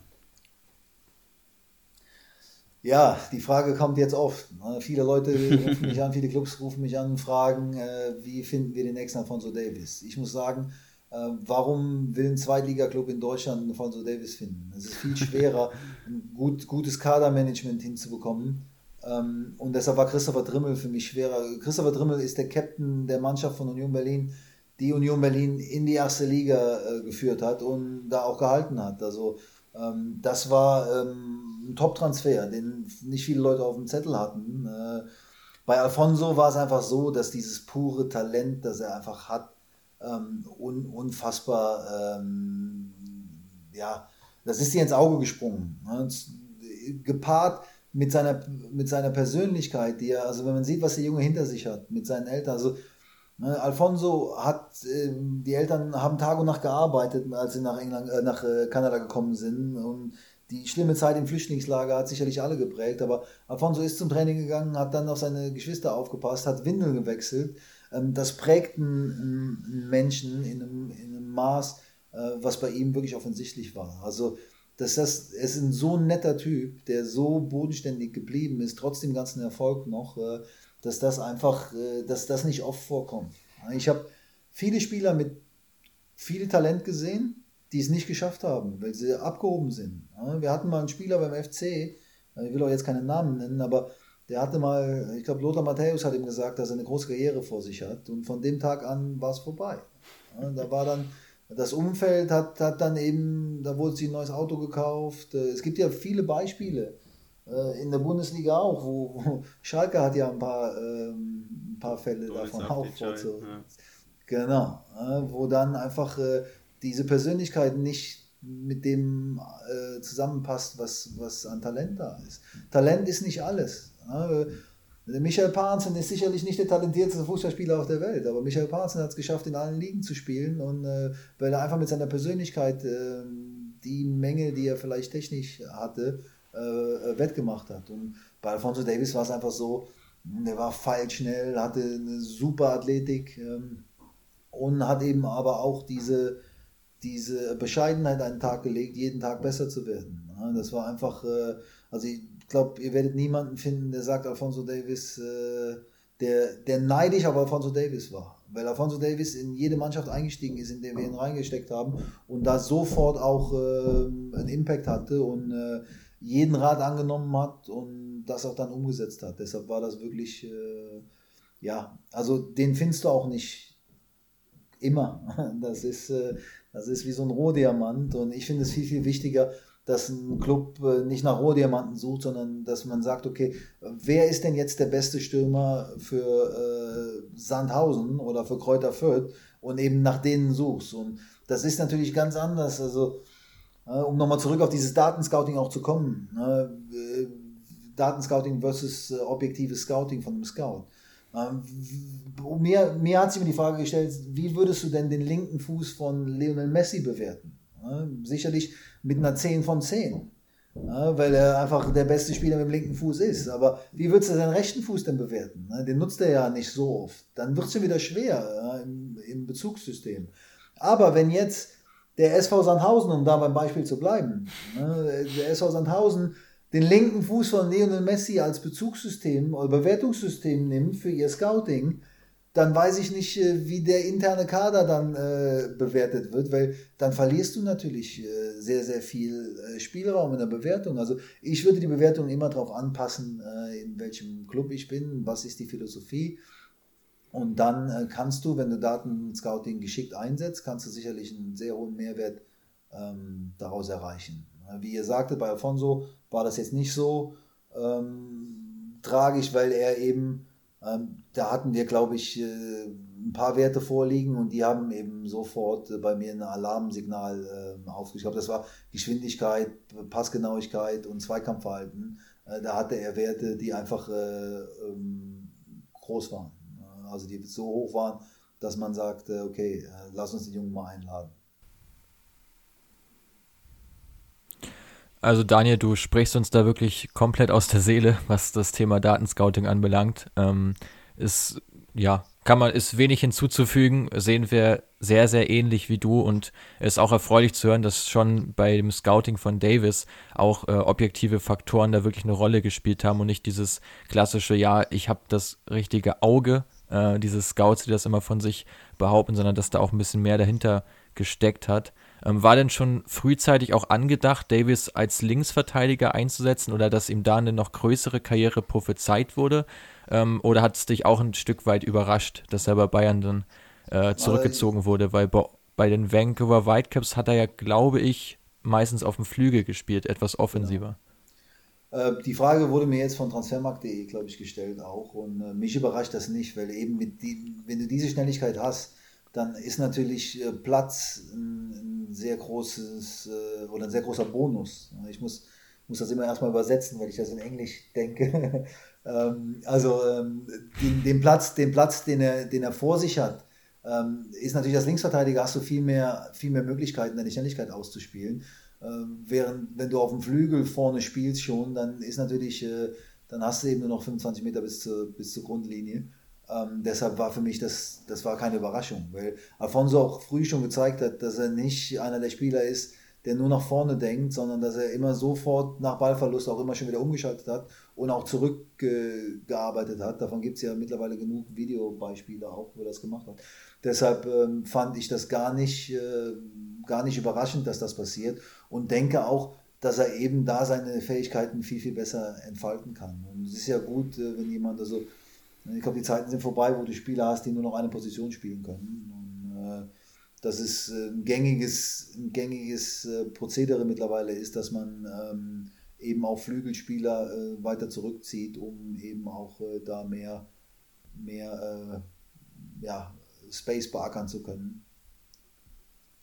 Ja, die Frage kommt jetzt oft. Ne? Viele Leute rufen mich an, viele Clubs rufen mich an und fragen, äh, wie finden wir den nächsten Alfonso Davis? Ich muss sagen, warum will ein Zweitliga-Club in Deutschland einen Alfonso Davis finden? Es ist viel schwerer, ein gut, gutes Kadermanagement hinzubekommen. Ähm, und deshalb war Christopher Drimmel für mich schwerer. Christopher Drimmel ist der Captain der Mannschaft von Union Berlin, die Union Berlin in die erste Liga äh, geführt hat und da auch gehalten hat. Also ähm, das war ähm, ein Top-Transfer, den nicht viele Leute auf dem Zettel hatten. Äh, bei Alfonso war es einfach so, dass dieses pure Talent, das er einfach hat, ähm, un, unfassbar, ähm, ja, das ist dir ins Auge gesprungen. Ne? Gepaart mit seiner, mit seiner Persönlichkeit, die er, also wenn man sieht, was der Junge hinter sich hat, mit seinen Eltern, also ne, Alfonso hat, äh, die Eltern haben Tag und Nacht gearbeitet, als sie nach England, äh, nach äh, Kanada gekommen sind und die schlimme Zeit im Flüchtlingslager hat sicherlich alle geprägt, aber Alfonso ist zum Training gegangen, hat dann auf seine Geschwister aufgepasst, hat Windeln gewechselt, das prägt einen Menschen in einem, in einem Maß, äh, was bei ihm wirklich offensichtlich war. Also, dass das, er ist ein so netter Typ, der so bodenständig geblieben ist, trotz dem ganzen Erfolg noch, äh, dass das einfach, äh, dass das nicht oft vorkommt. Ich habe viele Spieler mit viel Talent gesehen, die es nicht geschafft haben, weil sie abgehoben sind. Wir hatten mal einen Spieler beim FC, ich will auch jetzt keinen Namen nennen, aber der hatte mal, ich glaube, Lothar Matthäus hat ihm gesagt, dass er eine große Karriere vor sich hat. Und von dem Tag an war es vorbei. Ja, da war dann, das Umfeld hat, hat dann eben, da wurde sich ein neues Auto gekauft. Äh, es gibt ja viele Beispiele äh, in der Bundesliga auch, wo, wo Schalke hat ja ein paar, ähm, ein paar Fälle so, davon auch. So. Ja. Genau, wo dann einfach äh, diese Persönlichkeit nicht mit dem äh, zusammenpasst, was, was an Talent da ist. Talent ist nicht alles. Michael Pahnsen ist sicherlich nicht der talentierteste Fußballspieler auf der Welt, aber Michael Pahnsen hat es geschafft, in allen Ligen zu spielen und äh, weil er einfach mit seiner Persönlichkeit äh, die Menge, die er vielleicht technisch hatte, äh, wettgemacht hat. Und bei Alfonso Davis war es einfach so, der war feilschnell, hatte eine super Athletik ähm, und hat eben aber auch diese, diese Bescheidenheit an den Tag gelegt, jeden Tag besser zu werden. Das war einfach, äh, also ich, glaube, ihr werdet niemanden finden, der sagt, Alfonso Davis, äh, der, der neidisch auf Alfonso Davis war. weil Alfonso Davis in jede Mannschaft eingestiegen ist, in der wir ihn reingesteckt haben und da sofort auch äh, einen Impact hatte und äh, jeden Rat angenommen hat und das auch dann umgesetzt hat. Deshalb war das wirklich, äh, ja, also den findest du auch nicht immer. Das ist, äh, das ist wie so ein Rohdiamant und ich finde es viel, viel wichtiger, dass ein Club äh, nicht nach Rohdiamanten sucht, sondern dass man sagt, okay, wer ist denn jetzt der beste Stürmer für äh, Sandhausen oder für Kräuter Fürth und eben nach denen suchst. Und das ist natürlich ganz anders. Also, äh, um nochmal zurück auf dieses Datenscouting auch zu kommen. Ne, äh, Datenscouting versus äh, objektives Scouting von einem Scout. Ähm, mir, mir hat sich mir die Frage gestellt, wie würdest du denn den linken Fuß von Lionel Messi bewerten? Sicherlich mit einer 10 von 10. weil er einfach der beste Spieler mit dem linken Fuß ist. Aber wie würdest du seinen rechten Fuß denn bewerten? Den nutzt er ja nicht so oft. Dann wird es schon wieder schwer im, im Bezugssystem. Aber wenn jetzt der SV Sandhausen, um da beim Beispiel zu bleiben, der SV Sandhausen den linken Fuß von Lionel Messi als Bezugssystem oder Bewertungssystem nimmt für ihr Scouting, dann weiß ich nicht, äh, wie der interne Kader dann äh, bewertet wird, weil dann verlierst du natürlich äh, sehr, sehr viel äh, Spielraum in der Bewertung. Also ich würde die Bewertung immer darauf anpassen, äh, in welchem Club ich bin, was ist die Philosophie. Und dann äh, kannst du, wenn du Datenscouting geschickt einsetzt, kannst du sicherlich einen sehr hohen Mehrwert ähm, daraus erreichen. Wie ihr sagtet, bei Alfonso war das jetzt nicht so ähm, tragisch, weil er eben da hatten wir, glaube ich, äh, ein paar Werte vorliegen und die haben eben sofort äh, bei mir ein Alarmsignal äh, aufgeschrieben. Das war Geschwindigkeit, Passgenauigkeit und Zweikampfverhalten. Äh, da hatte er Werte, die einfach äh, ähm, groß waren. Also die so hoch waren, dass man sagte, okay, lass uns den Jungen mal einladen. Also Daniel, du sprichst uns da wirklich komplett aus der Seele, was das Thema Datenscouting anbelangt. Ähm, ist, ja, kann man, ist wenig hinzuzufügen, sehen wir sehr, sehr ähnlich wie du und es ist auch erfreulich zu hören, dass schon bei dem Scouting von Davis auch äh, objektive Faktoren da wirklich eine Rolle gespielt haben und nicht dieses klassische, ja, ich habe das richtige Auge, äh, diese Scouts, die das immer von sich behaupten, sondern dass da auch ein bisschen mehr dahinter gesteckt hat. Ähm, war denn schon frühzeitig auch angedacht, Davis als Linksverteidiger einzusetzen oder dass ihm da eine noch größere Karriere prophezeit wurde? Ähm, oder hat es dich auch ein Stück weit überrascht, dass er bei Bayern dann äh, zurückgezogen wurde? Weil bei, bei den Vancouver Whitecaps hat er ja, glaube ich, meistens auf dem Flügel gespielt, etwas offensiver. Ja. Äh, die Frage wurde mir jetzt von transfermarkt.de, glaube ich, gestellt auch. Und äh, mich überrascht das nicht, weil eben die, wenn du diese Schnelligkeit hast, dann ist natürlich äh, Platz ein, sehr großes äh, oder ein sehr großer Bonus. Ich muss, muss das immer erstmal übersetzen, weil ich das in Englisch denke. ähm, also ähm, den, den, Platz, den Platz, den er, den er vor sich hat, ähm, ist natürlich als Linksverteidiger hast du viel mehr, viel mehr Möglichkeiten, deine Schnelligkeit auszuspielen. Während wenn du auf dem Flügel vorne spielst schon, dann ist natürlich, äh, dann hast du eben nur noch 25 Meter bis zur, bis zur Grundlinie. Ähm, deshalb war für mich das, das war keine Überraschung, weil Alfonso auch früh schon gezeigt hat, dass er nicht einer der Spieler ist, der nur nach vorne denkt, sondern dass er immer sofort nach Ballverlust auch immer schon wieder umgeschaltet hat und auch zurückgearbeitet hat. Davon gibt es ja mittlerweile genug Videobeispiele auch, wo er das gemacht hat. Deshalb ähm, fand ich das gar nicht, äh, gar nicht überraschend, dass das passiert und denke auch, dass er eben da seine Fähigkeiten viel, viel besser entfalten kann. Und es ist ja gut, äh, wenn jemand also ich glaube, die Zeiten sind vorbei, wo du Spieler hast, die nur noch eine Position spielen können. Und, äh, dass es äh, ein gängiges, ein gängiges äh, Prozedere mittlerweile ist, dass man ähm, eben auch Flügelspieler äh, weiter zurückzieht, um eben auch äh, da mehr, mehr äh, ja, Space beackern zu können.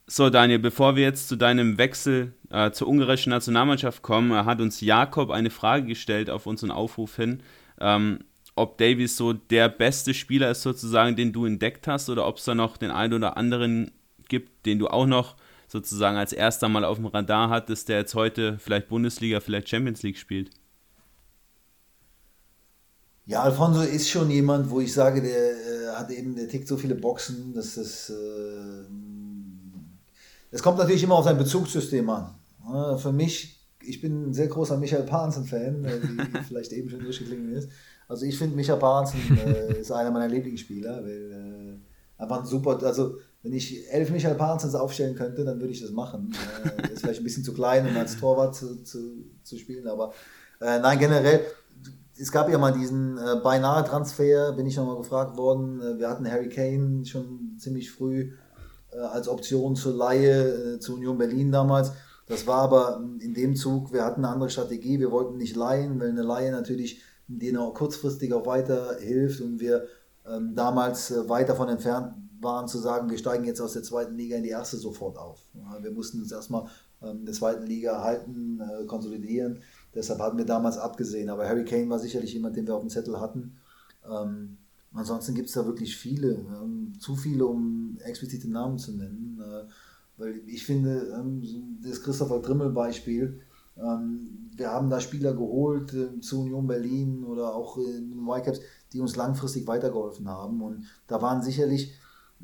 So, Daniel, bevor wir jetzt zu deinem Wechsel äh, zur ungarischen Nationalmannschaft kommen, hat uns Jakob eine Frage gestellt auf unseren Aufruf hin. Ähm, ob Davies so der beste Spieler ist, sozusagen, den du entdeckt hast, oder ob es da noch den einen oder anderen gibt, den du auch noch sozusagen als erster mal auf dem Radar hattest, der jetzt heute vielleicht Bundesliga, vielleicht Champions League spielt. Ja, Alfonso ist schon jemand, wo ich sage, der äh, hat eben, der tickt so viele Boxen, dass das. Äh, es kommt natürlich immer auf sein Bezugssystem an. Für mich, ich bin ein sehr großer Michael Pahnsen-Fan, äh, wie vielleicht eben schon durchgeklingelt ist. Also ich finde, Micha Parensen äh, ist einer meiner Lieblingsspieler, weil einfach ein super, also wenn ich elf Michael Parsons aufstellen könnte, dann würde ich das machen. äh, ist vielleicht ein bisschen zu klein, um als Torwart zu, zu, zu spielen, aber äh, nein, generell, es gab ja mal diesen äh, beinahe Transfer, bin ich nochmal gefragt worden. Äh, wir hatten Harry Kane schon ziemlich früh äh, als Option zur Laie äh, zu Union Berlin damals. Das war aber in dem Zug, wir hatten eine andere Strategie, wir wollten nicht leihen, weil eine Laie natürlich denen auch kurzfristig auch weiter hilft und wir ähm, damals äh, weit davon entfernt waren zu sagen, wir steigen jetzt aus der zweiten Liga in die erste sofort auf. Ja, wir mussten uns erstmal ähm, in der zweiten Liga halten, äh, konsolidieren. Deshalb hatten wir damals abgesehen. Aber Harry Kane war sicherlich jemand, den wir auf dem Zettel hatten. Ähm, ansonsten gibt es da wirklich viele, ähm, zu viele, um explizite Namen zu nennen. Äh, weil ich finde, ähm, das Christopher Drimmel-Beispiel, ähm, wir haben da Spieler geholt äh, zu Union Berlin oder auch in den Whitecaps, die uns langfristig weitergeholfen haben. Und da waren sicherlich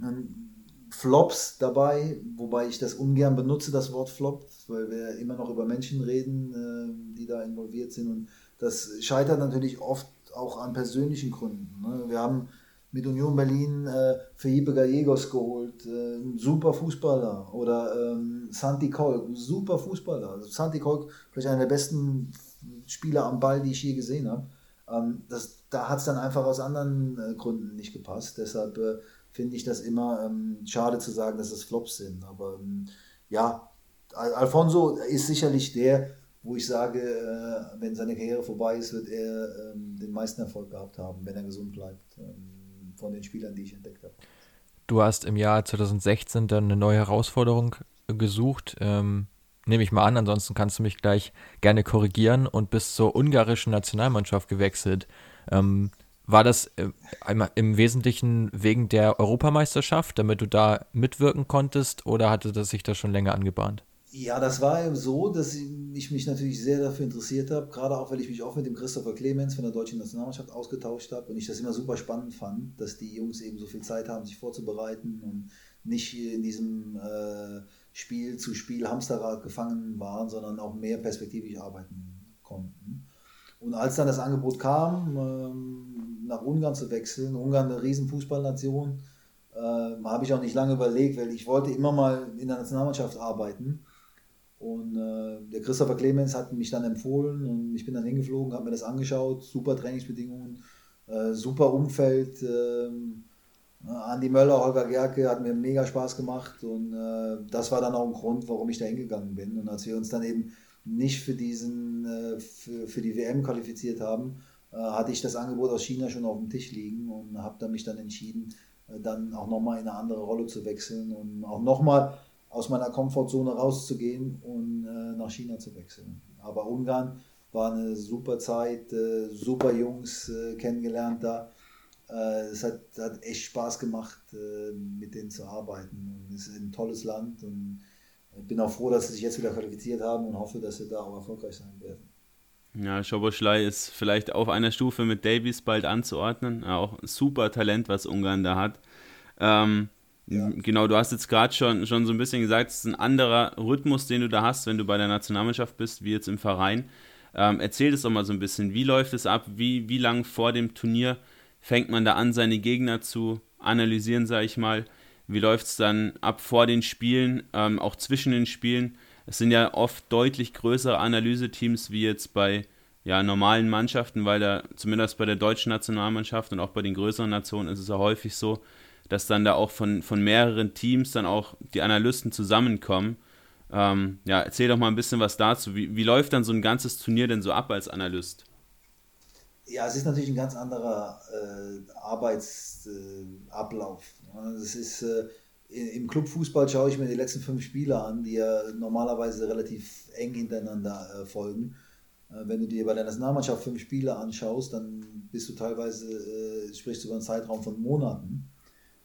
ähm, Flops dabei, wobei ich das ungern benutze, das Wort Flop, weil wir immer noch über Menschen reden, äh, die da involviert sind. Und das scheitert natürlich oft auch an persönlichen Gründen. Ne? Wir haben mit Union Berlin äh, Felipe Gallegos geholt, äh, super Fußballer. Oder ähm, Santi Kolk, super Fußballer. Also Santi Kolk, vielleicht einer der besten Spieler am Ball, die ich je gesehen habe. Ähm, das, da hat es dann einfach aus anderen äh, Gründen nicht gepasst. Deshalb äh, finde ich das immer ähm, schade zu sagen, dass es Flops sind. Aber ähm, ja, Al Alfonso ist sicherlich der, wo ich sage, äh, wenn seine Karriere vorbei ist, wird er ähm, den meisten Erfolg gehabt haben, wenn er gesund bleibt, ähm, von den Spielern, die ich entdeckt habe. Du hast im Jahr 2016 dann eine neue Herausforderung gesucht, ähm, nehme ich mal an, ansonsten kannst du mich gleich gerne korrigieren und bist zur ungarischen Nationalmannschaft gewechselt. Ähm, war das äh, im Wesentlichen wegen der Europameisterschaft, damit du da mitwirken konntest, oder hatte das sich da schon länger angebahnt? Ja, das war so, dass ich mich natürlich sehr dafür interessiert habe, gerade auch, weil ich mich auch mit dem Christopher Clemens von der deutschen Nationalmannschaft ausgetauscht habe und ich das immer super spannend fand, dass die Jungs eben so viel Zeit haben, sich vorzubereiten und nicht in diesem äh, Spiel zu Spiel Hamsterrad gefangen waren, sondern auch mehr perspektivisch arbeiten konnten. Und als dann das Angebot kam, ähm, nach Ungarn zu wechseln, Ungarn eine riesen Fußballnation, äh, habe ich auch nicht lange überlegt, weil ich wollte immer mal in der Nationalmannschaft arbeiten. Und äh, der Christopher Clemens hat mich dann empfohlen und ich bin dann hingeflogen, habe mir das angeschaut, super Trainingsbedingungen, äh, super Umfeld. Äh, Andi Möller, Holger Gerke hat mir mega Spaß gemacht und äh, das war dann auch ein Grund, warum ich da hingegangen bin. Und als wir uns dann eben nicht für, diesen, äh, für, für die WM qualifiziert haben, äh, hatte ich das Angebot aus China schon auf dem Tisch liegen und habe dann mich dann entschieden, äh, dann auch nochmal in eine andere Rolle zu wechseln und auch nochmal aus meiner Komfortzone rauszugehen und nach China zu wechseln. Aber Ungarn war eine super Zeit, super Jungs kennengelernt da. Es hat, hat echt Spaß gemacht, mit denen zu arbeiten. Und es ist ein tolles Land und ich bin auch froh, dass sie sich jetzt wieder qualifiziert haben und hoffe, dass sie da auch erfolgreich sein werden. Ja, Schoboschlei ist vielleicht auf einer Stufe mit Davies bald anzuordnen. Auch super Talent, was Ungarn da hat. Ähm, Genau, du hast jetzt gerade schon, schon so ein bisschen gesagt, es ist ein anderer Rhythmus, den du da hast, wenn du bei der Nationalmannschaft bist, wie jetzt im Verein. Ähm, erzähl das doch mal so ein bisschen. Wie läuft es ab? Wie, wie lang vor dem Turnier fängt man da an, seine Gegner zu analysieren, sage ich mal? Wie läuft es dann ab vor den Spielen, ähm, auch zwischen den Spielen? Es sind ja oft deutlich größere Analyseteams wie jetzt bei ja, normalen Mannschaften, weil da zumindest bei der deutschen Nationalmannschaft und auch bei den größeren Nationen ist es ja häufig so, dass dann da auch von, von mehreren Teams dann auch die Analysten zusammenkommen. Ähm, ja, erzähl doch mal ein bisschen was dazu. Wie, wie läuft dann so ein ganzes Turnier denn so ab als Analyst? Ja, es ist natürlich ein ganz anderer äh, Arbeitsablauf. Äh, es ist äh, im Clubfußball schaue ich mir die letzten fünf Spiele an, die ja normalerweise relativ eng hintereinander äh, folgen. Äh, wenn du dir bei der Nationalmannschaft fünf Spiele anschaust, dann bist du teilweise, äh, sprichst du über einen Zeitraum von Monaten,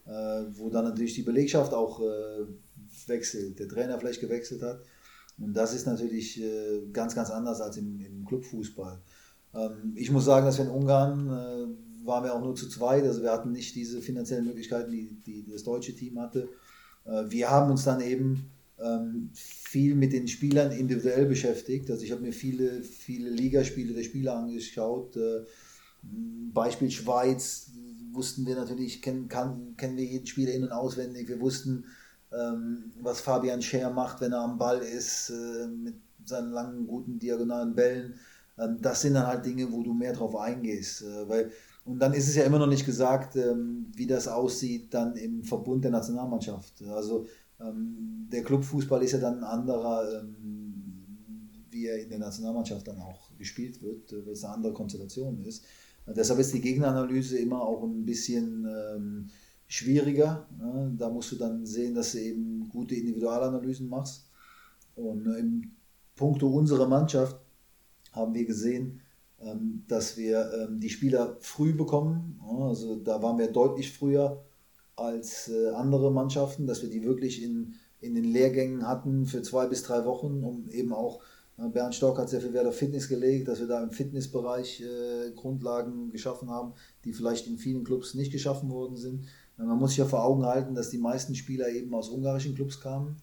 wo dann natürlich die Belegschaft auch wechselt, der Trainer vielleicht gewechselt hat. Und das ist natürlich ganz, ganz anders als im, im Clubfußball. Ähm, ich muss sagen, dass wir in Ungarn äh, waren wir auch nur zu zweit, also wir hatten nicht diese finanziellen Möglichkeiten, die, die das deutsche Team hatte. Äh, wir haben uns dann eben ähm, viel mit den Spielern individuell beschäftigt. Also ich habe mir viele, viele Ligaspiele der Spieler angeschaut, äh, Beispiel Schweiz, wussten wir natürlich, kennen, kann, kennen wir jeden Spieler in- und auswendig. Wir wussten, ähm, was Fabian Scher macht, wenn er am Ball ist, äh, mit seinen langen, guten, diagonalen Bällen. Ähm, das sind dann halt Dinge, wo du mehr drauf eingehst. Äh, weil, und dann ist es ja immer noch nicht gesagt, ähm, wie das aussieht dann im Verbund der Nationalmannschaft. Also ähm, der Clubfußball ist ja dann ein anderer, ähm, wie er in der Nationalmannschaft dann auch gespielt wird, äh, weil es eine andere Konstellation ist. Deshalb ist die Gegneranalyse immer auch ein bisschen ähm, schwieriger. Ne? Da musst du dann sehen, dass du eben gute Individualanalysen machst. Und äh, im Punkto unserer Mannschaft haben wir gesehen, ähm, dass wir ähm, die Spieler früh bekommen. Also da waren wir deutlich früher als äh, andere Mannschaften, dass wir die wirklich in, in den Lehrgängen hatten für zwei bis drei Wochen, um eben auch Bernd Stock hat sehr viel Wert auf Fitness gelegt, dass wir da im Fitnessbereich äh, Grundlagen geschaffen haben, die vielleicht in vielen Clubs nicht geschaffen worden sind. Man muss sich ja vor Augen halten, dass die meisten Spieler eben aus ungarischen Clubs kamen.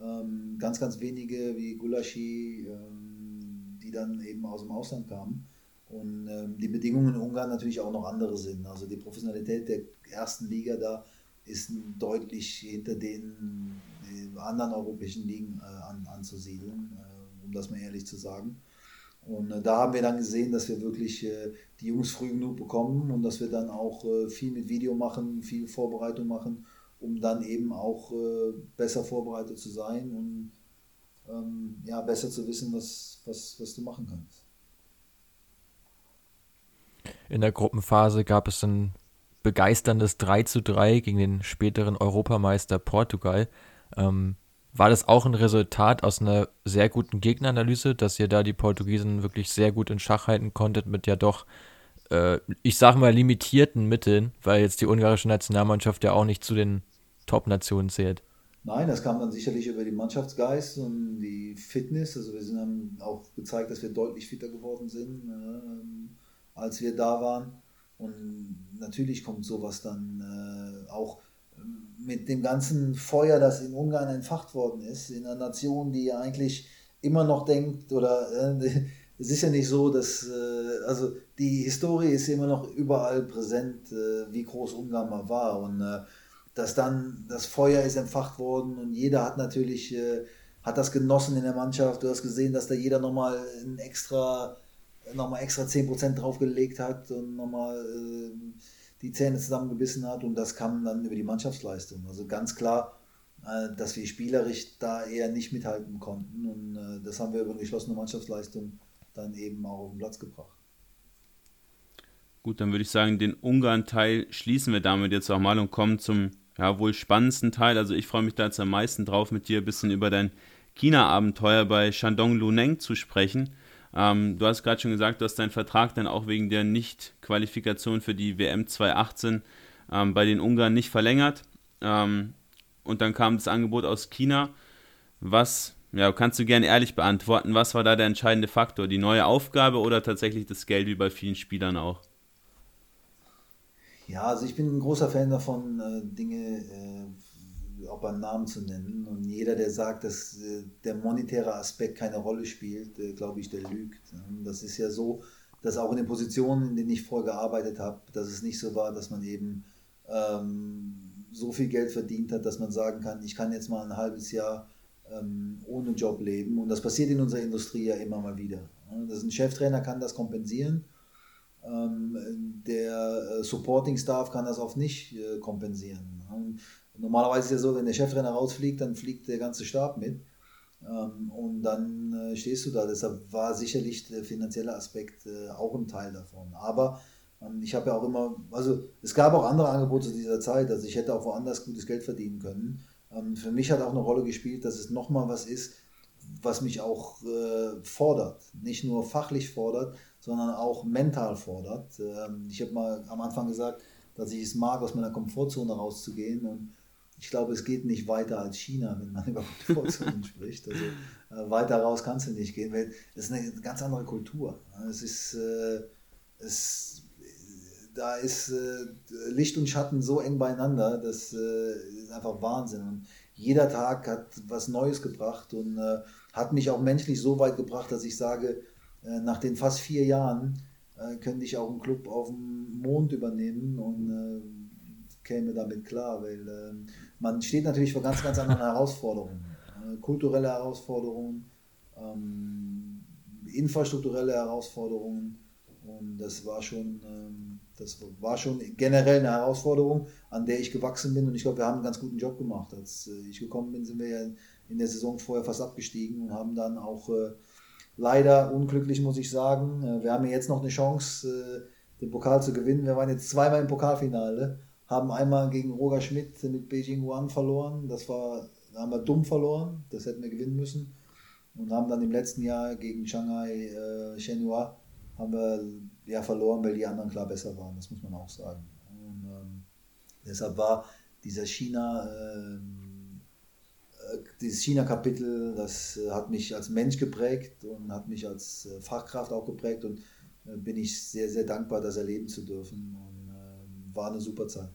Ähm, ganz, ganz wenige wie Gulaschi, ähm, die dann eben aus dem Ausland kamen. Und ähm, die Bedingungen in Ungarn natürlich auch noch andere sind. Also die Professionalität der ersten Liga da ist deutlich hinter den äh, anderen europäischen Ligen äh, an, anzusiedeln. Äh, um das mal ehrlich zu sagen. Und äh, da haben wir dann gesehen, dass wir wirklich äh, die Jungs früh genug bekommen und dass wir dann auch äh, viel mit Video machen, viel Vorbereitung machen, um dann eben auch äh, besser vorbereitet zu sein und ähm, ja, besser zu wissen, was, was, was du machen kannst. In der Gruppenphase gab es ein begeisterndes 3 zu 3 gegen den späteren Europameister Portugal. Ähm, war das auch ein Resultat aus einer sehr guten Gegneranalyse, dass ihr da die Portugiesen wirklich sehr gut in Schach halten konntet mit ja doch, äh, ich sag mal, limitierten Mitteln, weil jetzt die ungarische Nationalmannschaft ja auch nicht zu den Top-Nationen zählt? Nein, das kam dann sicherlich über die Mannschaftsgeist und die Fitness. Also wir haben auch gezeigt, dass wir deutlich fitter geworden sind, äh, als wir da waren. Und natürlich kommt sowas dann äh, auch mit dem ganzen Feuer, das in Ungarn entfacht worden ist, in einer Nation, die eigentlich immer noch denkt, oder äh, es ist ja nicht so, dass, äh, also die Historie ist immer noch überall präsent, äh, wie groß Ungarn mal war. Und äh, dass dann das Feuer ist entfacht worden und jeder hat natürlich, äh, hat das genossen in der Mannschaft, du hast gesehen, dass da jeder nochmal ein extra, nochmal extra 10% draufgelegt hat und nochmal äh, die Zähne zusammengebissen hat und das kam dann über die Mannschaftsleistung. Also ganz klar, äh, dass wir spielerisch da eher nicht mithalten konnten und äh, das haben wir über eine geschlossene Mannschaftsleistung dann eben auch auf den Platz gebracht. Gut, dann würde ich sagen, den Ungarn-Teil schließen wir damit jetzt auch mal und kommen zum ja, wohl spannendsten Teil. Also ich freue mich da jetzt am meisten drauf, mit dir ein bisschen über dein China-Abenteuer bei Shandong Luneng zu sprechen. Ähm, du hast gerade schon gesagt, du hast deinen Vertrag dann auch wegen der Nicht-Qualifikation für die WM 2018 ähm, bei den Ungarn nicht verlängert. Ähm, und dann kam das Angebot aus China. Was, ja, kannst du gerne ehrlich beantworten, was war da der entscheidende Faktor? Die neue Aufgabe oder tatsächlich das Geld wie bei vielen Spielern auch? Ja, also ich bin ein großer Fan davon, äh, Dinge äh, auch beim Namen zu nennen. Und jeder, der sagt, dass äh, der monetäre Aspekt keine Rolle spielt, äh, glaube ich, der lügt. Das ist ja so, dass auch in den Positionen, in denen ich vorher gearbeitet habe, dass es nicht so war, dass man eben ähm, so viel Geld verdient hat, dass man sagen kann, ich kann jetzt mal ein halbes Jahr ähm, ohne Job leben. Und das passiert in unserer Industrie ja immer mal wieder. Das ein Cheftrainer kann das kompensieren. Ähm, der äh, Supporting Staff kann das oft nicht kompensieren. Normalerweise ist ja so, wenn der Cheftrainer rausfliegt, dann fliegt der ganze Stab mit. Ähm, und dann äh, stehst du da. Deshalb war sicherlich der finanzielle Aspekt äh, auch ein Teil davon. Aber ähm, ich habe ja auch immer, also es gab auch andere Angebote zu dieser Zeit. Also ich hätte auch woanders gutes Geld verdienen können. Ähm, für mich hat auch eine Rolle gespielt, dass es nochmal was ist, was mich auch äh, fordert. Nicht nur fachlich fordert, sondern auch mental fordert. ich habe mal am Anfang gesagt, dass ich es mag, aus meiner Komfortzone rauszugehen und ich glaube, es geht nicht weiter als China, wenn man über Komfortzonen spricht. Also äh, weiter raus kannst du nicht gehen, weil es ist eine ganz andere Kultur. Es ist, äh, es, da ist äh, Licht und Schatten so eng beieinander, das äh, ist einfach Wahnsinn. Und jeder Tag hat was Neues gebracht und äh, hat mich auch menschlich so weit gebracht, dass ich sage, äh, nach den fast vier Jahren könnte ich auch einen Club auf dem Mond übernehmen und käme damit klar, weil äh, man steht natürlich vor ganz, ganz anderen Herausforderungen. Äh, kulturelle Herausforderungen, ähm, infrastrukturelle Herausforderungen und das war schon, ähm, das war schon generell eine Herausforderung, an der ich gewachsen bin und ich glaube, wir haben einen ganz guten Job gemacht. Als äh, ich gekommen bin, sind wir ja in der Saison vorher fast abgestiegen und haben dann auch äh, leider unglücklich, muss ich sagen. Äh, wir haben ja jetzt noch eine Chance, äh, den Pokal zu gewinnen. Wir waren jetzt zweimal im Pokalfinale, haben einmal gegen Roger Schmidt mit Beijing One verloren. Das war, da haben wir dumm verloren, das hätten wir gewinnen müssen. Und haben dann im letzten Jahr gegen Shanghai äh, Shenhua haben wir ja verloren, weil die anderen klar besser waren, das muss man auch sagen. Und ähm, deshalb war dieser China, ähm, äh, dieses China-Kapitel, das äh, hat mich als Mensch geprägt und hat mich als äh, Fachkraft auch geprägt und äh, bin ich sehr, sehr dankbar, das erleben zu dürfen und ähm, war eine super Zeit.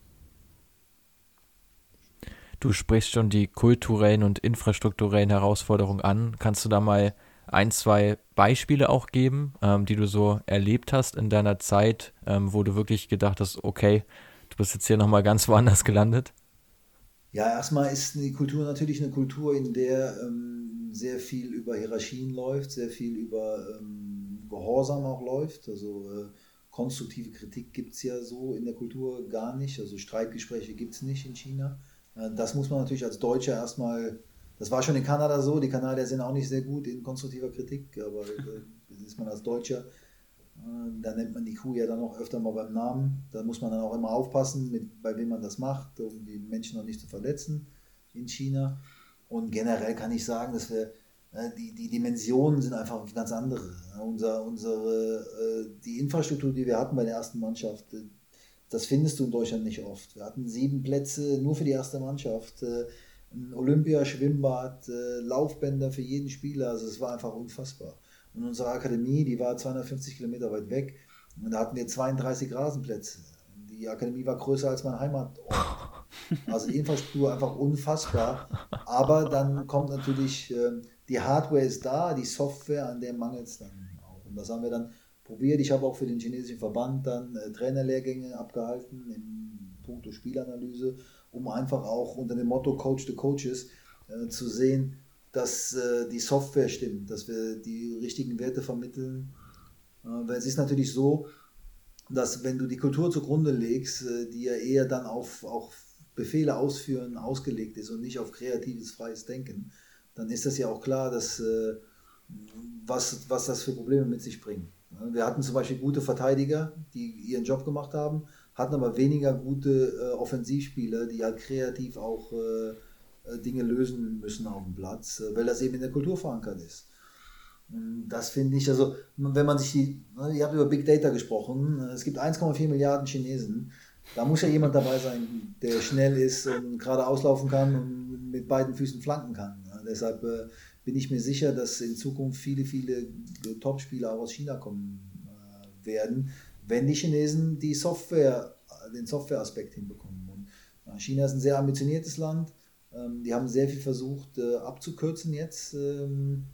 Du sprichst schon die kulturellen und infrastrukturellen Herausforderungen an. Kannst du da mal ein, zwei Beispiele auch geben, ähm, die du so erlebt hast in deiner Zeit, ähm, wo du wirklich gedacht hast, okay, du bist jetzt hier nochmal ganz woanders gelandet? Ja, erstmal ist die Kultur natürlich eine Kultur, in der ähm, sehr viel über Hierarchien läuft, sehr viel über ähm, Gehorsam auch läuft. Also äh, konstruktive Kritik gibt es ja so in der Kultur gar nicht. Also Streitgespräche gibt es nicht in China. Äh, das muss man natürlich als Deutscher erstmal das war schon in Kanada so. Die Kanadier sind auch nicht sehr gut in konstruktiver Kritik, aber äh, ist man als Deutscher, äh, da nennt man die Kuh ja dann auch öfter mal beim Namen. Da muss man dann auch immer aufpassen, mit, bei wem man das macht, um die Menschen noch nicht zu verletzen in China. Und generell kann ich sagen, dass wir die, die Dimensionen sind einfach ganz andere. Unser, unsere, die Infrastruktur, die wir hatten bei der ersten Mannschaft, das findest du in Deutschland nicht oft. Wir hatten sieben Plätze nur für die erste Mannschaft ein Olympiaschwimmbad, äh, Laufbänder für jeden Spieler. Also es war einfach unfassbar. Und unsere Akademie, die war 250 Kilometer weit weg. Und da hatten wir 32 Rasenplätze. Die Akademie war größer als mein Heimatort. Also die Infrastruktur einfach unfassbar. Aber dann kommt natürlich, äh, die Hardware ist da, die Software, an der mangelt es dann auch. Und das haben wir dann probiert. Ich habe auch für den chinesischen Verband dann äh, Trainerlehrgänge abgehalten im Punkt Spielanalyse um einfach auch unter dem Motto Coach the Coaches äh, zu sehen, dass äh, die Software stimmt, dass wir die richtigen Werte vermitteln. Äh, weil es ist natürlich so, dass wenn du die Kultur zugrunde legst, äh, die ja eher dann auf auch Befehle ausführen ausgelegt ist und nicht auf kreatives, freies Denken, dann ist das ja auch klar, dass, äh, was, was das für Probleme mit sich bringt. Wir hatten zum Beispiel gute Verteidiger, die ihren Job gemacht haben, hatten aber weniger gute äh, Offensivspieler, die halt kreativ auch äh, äh, Dinge lösen müssen auf dem Platz, äh, weil das eben in der Kultur verankert ist. Und das finde ich, also wenn man sich die, ne, ihr habt über Big Data gesprochen, es gibt 1,4 Milliarden Chinesen, da muss ja jemand dabei sein, der schnell ist und gerade auslaufen kann und mit beiden Füßen flanken kann. Deshalb äh, bin ich mir sicher, dass in Zukunft viele, viele Top-Spieler auch aus China kommen äh, werden, wenn die Chinesen die Software, den Softwareaspekt hinbekommen. Und China ist ein sehr ambitioniertes Land. Ähm, die haben sehr viel versucht äh, abzukürzen jetzt ähm,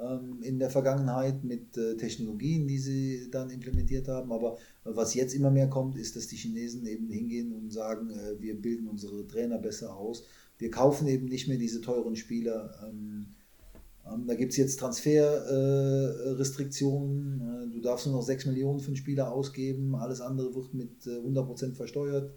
ähm, in der Vergangenheit mit äh, Technologien, die sie dann implementiert haben. Aber was jetzt immer mehr kommt, ist, dass die Chinesen eben hingehen und sagen, äh, wir bilden unsere Trainer besser aus. Wir kaufen eben nicht mehr diese teuren Spieler ähm, da gibt es jetzt Transferrestriktionen. Äh, du darfst nur noch 6 Millionen für einen Spieler ausgeben. Alles andere wird mit äh, 100% versteuert.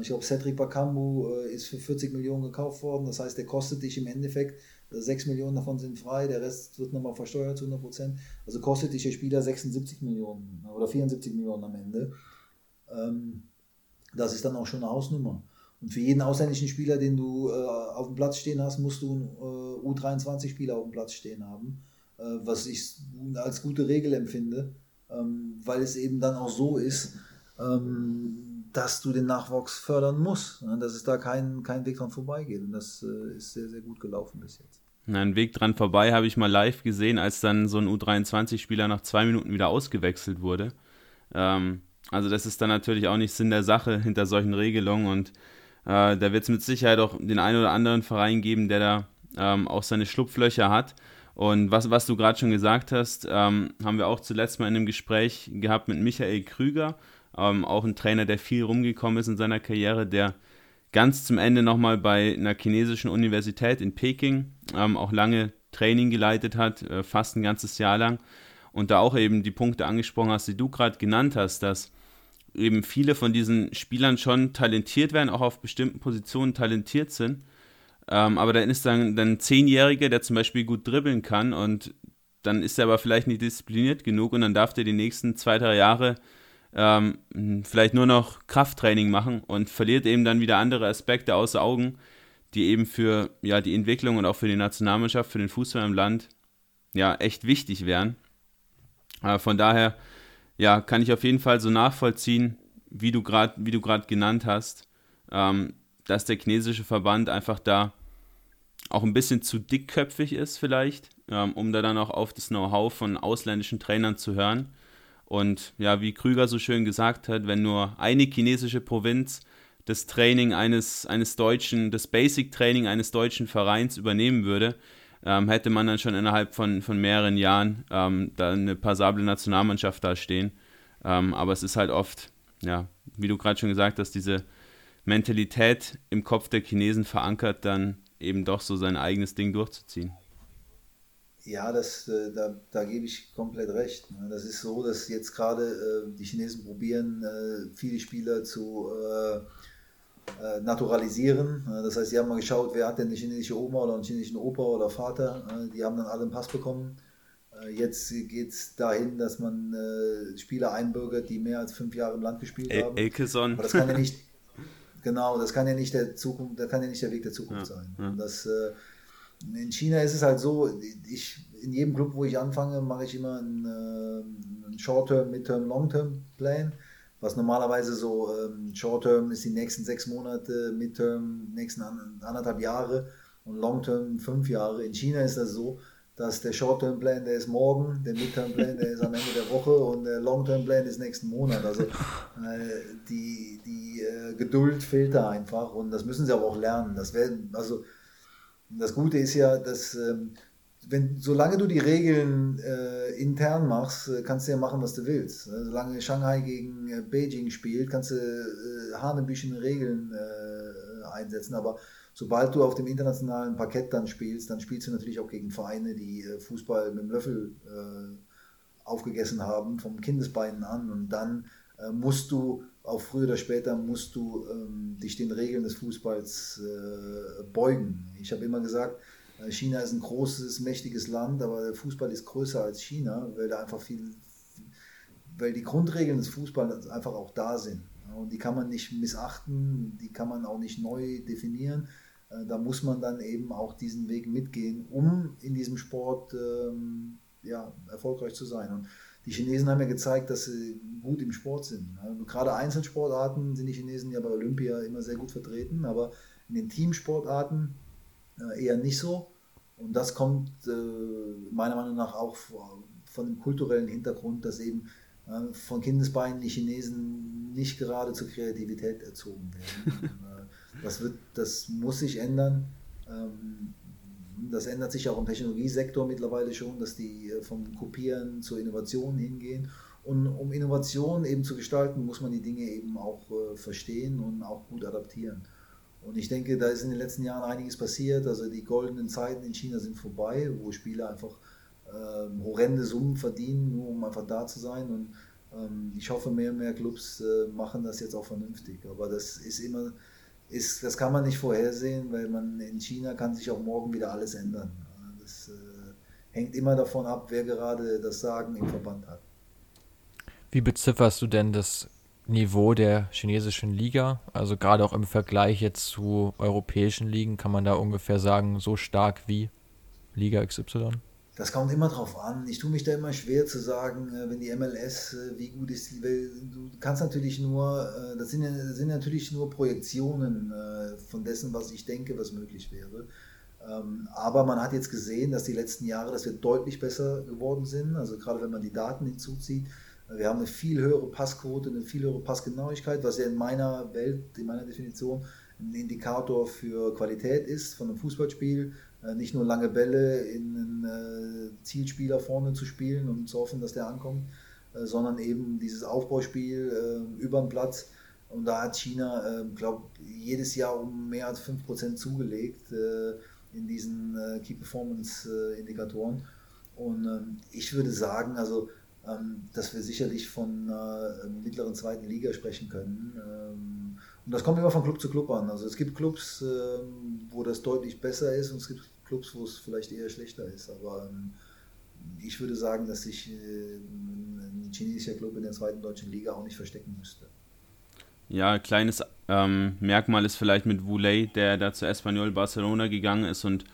Ich glaube, Cedric Bakambu äh, ist für 40 Millionen gekauft worden. Das heißt, der kostet dich im Endeffekt, 6 äh, Millionen davon sind frei, der Rest wird nochmal versteuert zu 100%. Also kostet dich der Spieler 76 Millionen oder 74 Millionen am Ende. Ähm, das ist dann auch schon eine Hausnummer. Und für jeden ausländischen Spieler, den du äh, auf dem Platz stehen hast, musst du einen äh, U23-Spieler auf dem Platz stehen haben, äh, was ich als gute Regel empfinde, ähm, weil es eben dann auch so ist, ähm, dass du den Nachwuchs fördern musst, ne? dass es da kein, kein Weg dran vorbeigeht. Und das äh, ist sehr, sehr gut gelaufen bis jetzt. Ein Weg dran vorbei habe ich mal live gesehen, als dann so ein U23-Spieler nach zwei Minuten wieder ausgewechselt wurde. Ähm, also das ist dann natürlich auch nicht Sinn der Sache hinter solchen Regelungen und äh, da wird es mit Sicherheit auch den einen oder anderen Verein geben, der da ähm, auch seine Schlupflöcher hat. Und was, was du gerade schon gesagt hast, ähm, haben wir auch zuletzt mal in einem Gespräch gehabt mit Michael Krüger, ähm, auch ein Trainer, der viel rumgekommen ist in seiner Karriere, der ganz zum Ende nochmal bei einer chinesischen Universität in Peking ähm, auch lange Training geleitet hat, äh, fast ein ganzes Jahr lang. Und da auch eben die Punkte angesprochen hast, die du gerade genannt hast, dass eben viele von diesen Spielern schon talentiert werden, auch auf bestimmten Positionen talentiert sind. Ähm, aber dann ist dann, ein Zehnjähriger, der zum Beispiel gut dribbeln kann und dann ist er aber vielleicht nicht diszipliniert genug und dann darf der die nächsten zwei, drei Jahre ähm, vielleicht nur noch Krafttraining machen und verliert eben dann wieder andere Aspekte außer Augen, die eben für ja, die Entwicklung und auch für die Nationalmannschaft, für den Fußball im Land ja echt wichtig wären. Äh, von daher ja, kann ich auf jeden Fall so nachvollziehen, wie du gerade genannt hast, ähm, dass der chinesische Verband einfach da auch ein bisschen zu dickköpfig ist vielleicht, ähm, um da dann auch auf das Know-how von ausländischen Trainern zu hören. Und ja, wie Krüger so schön gesagt hat, wenn nur eine chinesische Provinz das Training eines, eines deutschen, das Basic-Training eines deutschen Vereins übernehmen würde, ähm, hätte man dann schon innerhalb von, von mehreren Jahren ähm, da eine passable Nationalmannschaft da stehen. Ähm, aber es ist halt oft, ja, wie du gerade schon gesagt hast, diese Mentalität im Kopf der Chinesen verankert, dann eben doch so sein eigenes Ding durchzuziehen. Ja, das, äh, da, da gebe ich komplett recht. Ne? Das ist so, dass jetzt gerade äh, die Chinesen probieren, äh, viele Spieler zu äh, äh naturalisieren. Das heißt, sie haben mal geschaut, wer hat denn eine chinesische Oma oder einen chinesischen Opa oder Vater. Die haben dann alle einen Pass bekommen. Äh, jetzt geht es dahin, dass man Spieler einbürgert, die mehr als fünf Jahre im Land gespielt El haben. Elkeson. Aber das kann ja nicht, genau, das kann ja nicht der Zukunft, das kann ja nicht der Weg der Zukunft ja, sein. Ja. Das, in China ist es halt so, ich, in jedem Club, wo ich anfange, mache ich immer einen, äh, einen Short-Term, Mid-Term, Long-Term-Plan. Was normalerweise so ähm, Short-Term ist die nächsten sechs Monate, Mid-Term nächsten anderthalb Jahre und Long-Term fünf Jahre. In China ist das so, dass der Short-Term-Plan, der ist morgen, der Mid-Term-Plan, der ist am Ende der Woche und der Long-Term-Plan ist nächsten Monat. Also äh, die, die äh, Geduld fehlt da einfach und das müssen sie aber auch lernen. Das werden, also das Gute ist ja, dass ähm, wenn, solange du die Regeln äh, intern machst, äh, kannst du ja machen, was du willst. Äh, solange Shanghai gegen äh, Beijing spielt, kannst du äh, hanebüchen Regeln äh, einsetzen. Aber sobald du auf dem internationalen Parkett dann spielst, dann spielst du natürlich auch gegen Vereine, die äh, Fußball mit dem Löffel aufgegessen haben, vom Kindesbeinen an. Und dann musst du auch früher oder später musst du ähm, dich den Regeln des Fußballs beugen. Ich habe immer gesagt, China ist ein großes, mächtiges Land, aber der Fußball ist größer als China, weil da einfach viel, weil die Grundregeln des Fußballs einfach auch da sind. Und die kann man nicht missachten, die kann man auch nicht neu definieren. Äh, da muss man dann eben auch diesen Weg mitgehen, um in diesem Sport ähm, ja, erfolgreich zu sein. Und die Chinesen haben ja gezeigt, dass sie gut im Sport sind. Gerade Einzelsportarten sind die Chinesen ja bei Olympia immer sehr gut vertreten, aber in den Teamsportarten äh, eher nicht so. Und das kommt äh, meiner Meinung nach auch von dem kulturellen Hintergrund, dass eben äh, von Kindesbeinen die Chinesen nicht gerade zur Kreativität erzogen werden. das, wird, das muss sich ändern. Ähm, das ändert sich auch im Technologiesektor mittlerweile schon, dass die äh, vom Kopieren zur Innovation hingehen. Und um Innovation eben zu gestalten, muss man die Dinge eben auch äh, verstehen und auch gut adaptieren. Und ich denke, da ist in den letzten Jahren einiges passiert. Also die goldenen Zeiten in China sind vorbei, wo Spieler einfach äh, horrende Summen verdienen, nur um einfach da zu sein. Und ähm, ich hoffe, mehr und mehr Clubs äh, machen das jetzt auch vernünftig. Aber das ist immer ist, das kann man nicht vorhersehen, weil man in China kann sich auch morgen wieder alles ändern. Das äh, hängt immer davon ab, wer gerade das Sagen im Verband hat. Wie bezifferst du denn das Niveau der chinesischen Liga? Also gerade auch im Vergleich jetzt zu europäischen Ligen, kann man da ungefähr sagen, so stark wie Liga XY? Das kommt immer drauf an. Ich tue mich da immer schwer zu sagen, äh, wenn die MLS, äh, wie gut ist die, du kannst natürlich nur, äh, das sind, sind natürlich nur Projektionen von dessen, was ich denke, was möglich wäre. Ähm, aber man hat jetzt gesehen, dass die letzten Jahre, dass wir deutlich besser geworden sind. Also gerade wenn man die Daten hinzuzieht, wir haben eine viel höhere Passquote, eine viel höhere Passgenauigkeit, was ja in meiner Welt, in meiner Definition ein Indikator für Qualität ist von einem Fußballspiel. Äh, nicht nur lange Bälle in einen äh, Zielspieler vorne zu spielen und zu hoffen, dass der ankommt, äh, sondern eben dieses Aufbauspiel über den Platz. Und da hat China, glaube jedes Jahr um mehr als 5% zugelegt in diesen Key Performance Indikatoren. Und ähm, ich würde sagen, also dass wir sicherlich von einer mittleren zweiten Liga sprechen können. Ähm, und das kommt immer von Club zu Club an. Also es gibt Clubs, ähm, wo das deutlich besser ist und es gibt Clubs, wo es vielleicht eher schlechter ist. Aber ich würde sagen, dass sich äh, ein chinesischer Club in der zweiten deutschen Liga auch nicht verstecken müsste. Ja, kleines ähm, Merkmal ist vielleicht mit Wulei, der da zu Espanyol Barcelona gegangen ist und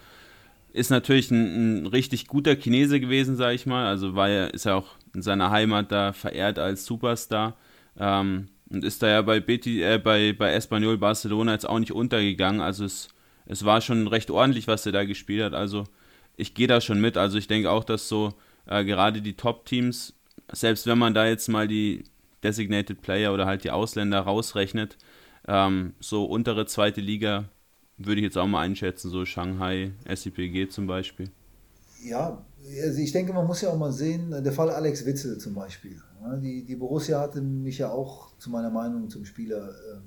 ist natürlich ein, ein richtig guter Chinese gewesen, sage ich mal. Also war er, ist er auch in seiner Heimat da verehrt als Superstar. Ähm, und ist da ja bei, Betis, äh, bei, bei Espanyol Barcelona jetzt auch nicht untergegangen. Also es, es war schon recht ordentlich, was er da gespielt hat. Also ich gehe da schon mit. Also ich denke auch, dass so äh, gerade die Top-Teams, selbst wenn man da jetzt mal die Designated Player oder halt die Ausländer rausrechnet, ähm, so untere zweite Liga würde ich jetzt auch mal einschätzen, so Shanghai, SCPG zum Beispiel. Ja, also ich denke, man muss ja auch mal sehen, der Fall Alex Witzel zum Beispiel. Die, die Borussia hatte mich ja auch zu meiner Meinung zum Spieler ähm,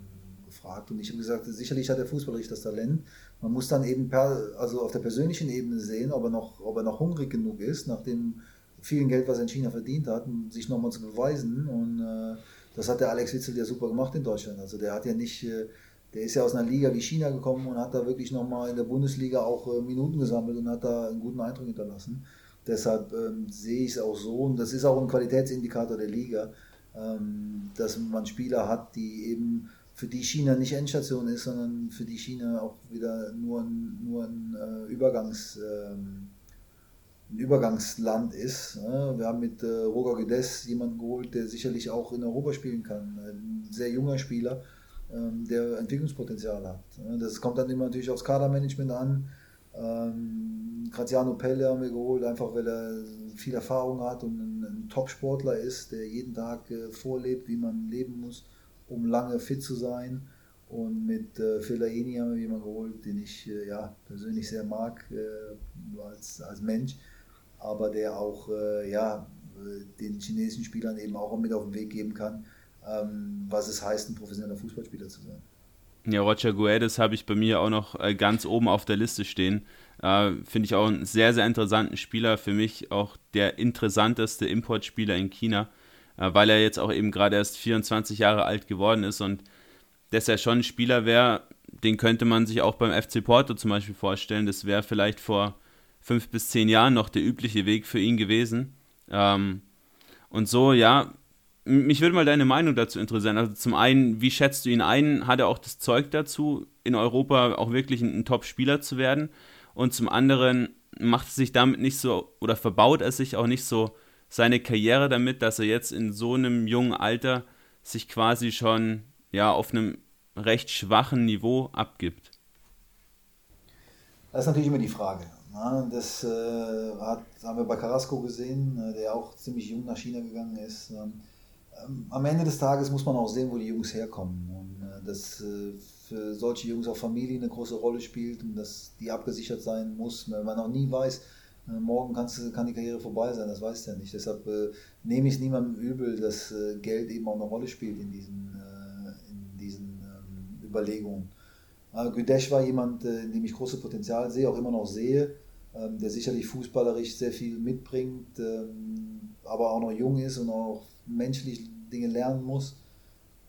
gefragt und ich habe gesagt, sicherlich hat der Fußballerisch das Talent. Man muss dann eben per, also auf der persönlichen Ebene sehen, ob er noch, ob er noch hungrig genug ist, nach dem vielen Geld, was er in China verdient hat, um sich nochmal zu beweisen. Und äh, das hat der Alex Witzel ja super gemacht in Deutschland. Also der hat ja nicht, äh, der ist ja aus einer Liga wie China gekommen und hat da wirklich nochmal in der Bundesliga auch äh, Minuten gesammelt und hat da einen guten Eindruck hinterlassen. Deshalb ähm, sehe ich es auch so, und das ist auch ein Qualitätsindikator der Liga, ähm, dass man Spieler hat, die eben für die China nicht Endstation ist, sondern für die China auch wieder nur ein, nur ein äh, Übergangs, ähm, ein Übergangsland ist. Ne? Wir haben mit äh, Roger Guedes jemanden geholt, der sicherlich auch in Europa spielen kann. Ein sehr junger Spieler, ähm, der Entwicklungspotenzial hat. Ne? Das kommt dann immer natürlich aufs Kadermanagement an. Ähm, Graziano Pelle haben wir geholt, einfach weil er viel Erfahrung hat und ein, ein Top-Sportler ist, der jeden Tag äh, vorlebt, wie man leben muss, um lange fit zu sein. Und mit äh, Fellaini haben wir jemanden geholt, den ich äh, ja, persönlich sehr mag äh, als, als Mensch aber der auch äh, ja, den chinesischen Spielern eben auch mit auf den Weg geben kann, ähm, was es heißt, ein professioneller Fußballspieler zu sein. Ja, Roger Guedes habe ich bei mir auch noch äh, ganz oben auf der Liste stehen. Äh, Finde ich auch einen sehr, sehr interessanten Spieler. Für mich auch der interessanteste Importspieler in China, äh, weil er jetzt auch eben gerade erst 24 Jahre alt geworden ist und dass er schon ein Spieler wäre, den könnte man sich auch beim FC Porto zum Beispiel vorstellen. Das wäre vielleicht vor fünf bis zehn Jahren noch der übliche Weg für ihn gewesen. Ähm, und so, ja, mich würde mal deine Meinung dazu interessieren. Also zum einen, wie schätzt du ihn ein? Hat er auch das Zeug dazu, in Europa auch wirklich ein, ein Top-Spieler zu werden? Und zum anderen, macht es sich damit nicht so oder verbaut er sich auch nicht so seine Karriere damit, dass er jetzt in so einem jungen Alter sich quasi schon ja auf einem recht schwachen Niveau abgibt? Das ist natürlich immer die Frage. Ja, das äh, haben wir bei Carrasco gesehen, äh, der auch ziemlich jung nach China gegangen ist. Ähm, am Ende des Tages muss man auch sehen, wo die Jungs herkommen. Und äh, dass äh, für solche Jungs auch Familie eine große Rolle spielt und dass die abgesichert sein muss, weil man auch nie weiß, äh, morgen kannst, kann die Karriere vorbei sein, das weiß ja nicht. Deshalb äh, nehme ich es niemandem übel, dass Geld eben auch eine Rolle spielt in diesen, in diesen ähm, Überlegungen. Äh, Güdesch war jemand, äh, in dem ich großes Potenzial sehe, auch immer noch sehe, ähm, der sicherlich fußballerisch sehr viel mitbringt, ähm, aber auch noch jung ist und auch menschlich Dinge lernen muss.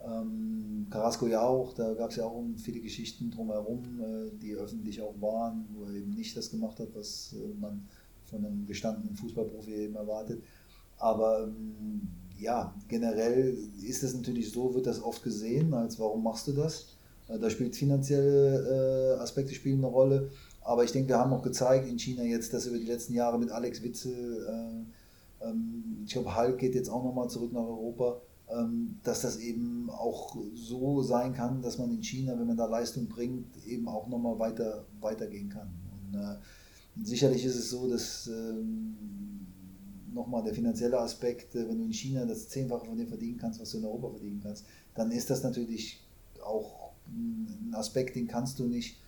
Ähm, Carrasco ja auch, da gab es ja auch viele Geschichten drumherum, äh, die öffentlich auch waren, wo er eben nicht das gemacht hat, was man von einem gestandenen Fußballprofi eben erwartet. Aber ja, generell ist es natürlich so, wird das oft gesehen, als warum machst du das? Äh, da spielt finanzielle äh, Aspekte spielen eine Rolle. Aber ich denke, wir haben auch gezeigt in China jetzt, dass über die letzten Jahre mit Alex Witzel, äh, ähm, ich glaube, Hulk geht jetzt auch nochmal zurück nach Europa, ähm, dass das eben auch so sein kann, dass man in China, wenn man da Leistung bringt, eben auch nochmal weiter, weitergehen kann. Und äh, sicherlich ist es so, dass ähm, nochmal der finanzielle Aspekt, äh, wenn du in China das Zehnfache von dem verdienen kannst, was du in Europa verdienen kannst, dann ist das natürlich auch ein Aspekt, den kannst du nicht,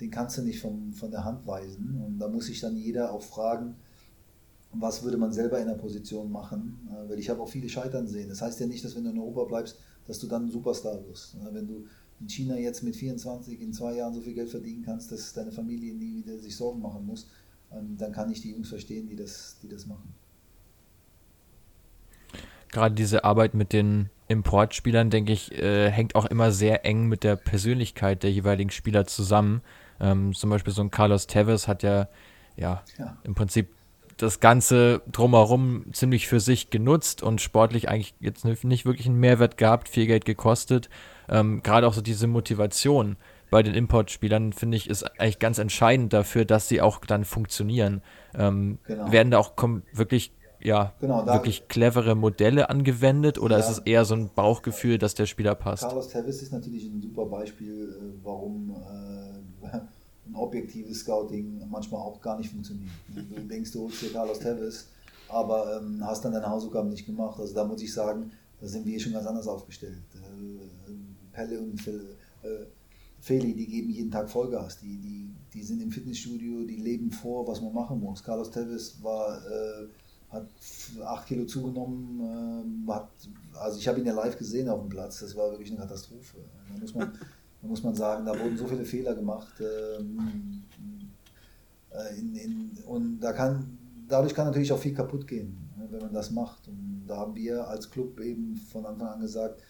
den kannst du nicht vom, von der Hand weisen. Und da muss sich dann jeder auch fragen, was würde man selber in der Position machen? Äh, weil ich habe auch viele Scheitern sehen. Das heißt ja nicht, dass wenn du in Europa bleibst, dass du dann ein Superstar wirst. Wenn du in China jetzt mit 24 in zwei Jahren so viel Geld verdienen kannst, dass deine Familie nie wieder sich Sorgen machen muss, ähm, dann kann ich die Jungs verstehen, die das, die das machen. Gerade diese Arbeit mit den Importspielern, denke ich, äh, hängt auch immer sehr eng mit der Persönlichkeit der jeweiligen Spieler zusammen. Ähm, zum Beispiel so ein Carlos Tevez hat ja, ja, ja. im Prinzip das Ganze drumherum ziemlich für sich genutzt und sportlich eigentlich jetzt nicht wirklich einen Mehrwert gehabt, viel Geld gekostet. Ähm, Gerade auch so diese Motivation bei den Importspielern, finde ich, ist eigentlich ganz entscheidend dafür, dass sie auch dann funktionieren. Ähm, genau. Werden da auch wirklich ja, genau, wirklich clevere Modelle angewendet oder ja, ist es eher so ein Bauchgefühl, dass der Spieler passt? Carlos Tevez ist natürlich ein super Beispiel, äh, warum äh, ein objektives Scouting manchmal auch gar nicht funktioniert. Du denkst, du holst dir Carlos Tevez, aber ähm, hast dann deine Hausaufgaben nicht gemacht. Also da muss ich sagen, da sind wir schon ganz anders aufgestellt. Äh, Pelle und Phil, äh, Feli, die geben jeden Tag Vollgas. Die, die, die sind im Fitnessstudio, die leben vor, was man machen muss. Carlos Tevez war, äh, hat acht Kilo zugenommen. Äh, hat, also ich habe ihn ja live gesehen auf dem Platz. Das war wirklich eine Katastrophe. Da muss man muss man sagen, da wurden so viele Fehler gemacht. Ähm, äh, in, in, und da kann, dadurch kann natürlich auch viel kaputt gehen, ne, wenn man das macht. Und da haben wir als Club eben von Anfang an gesagt,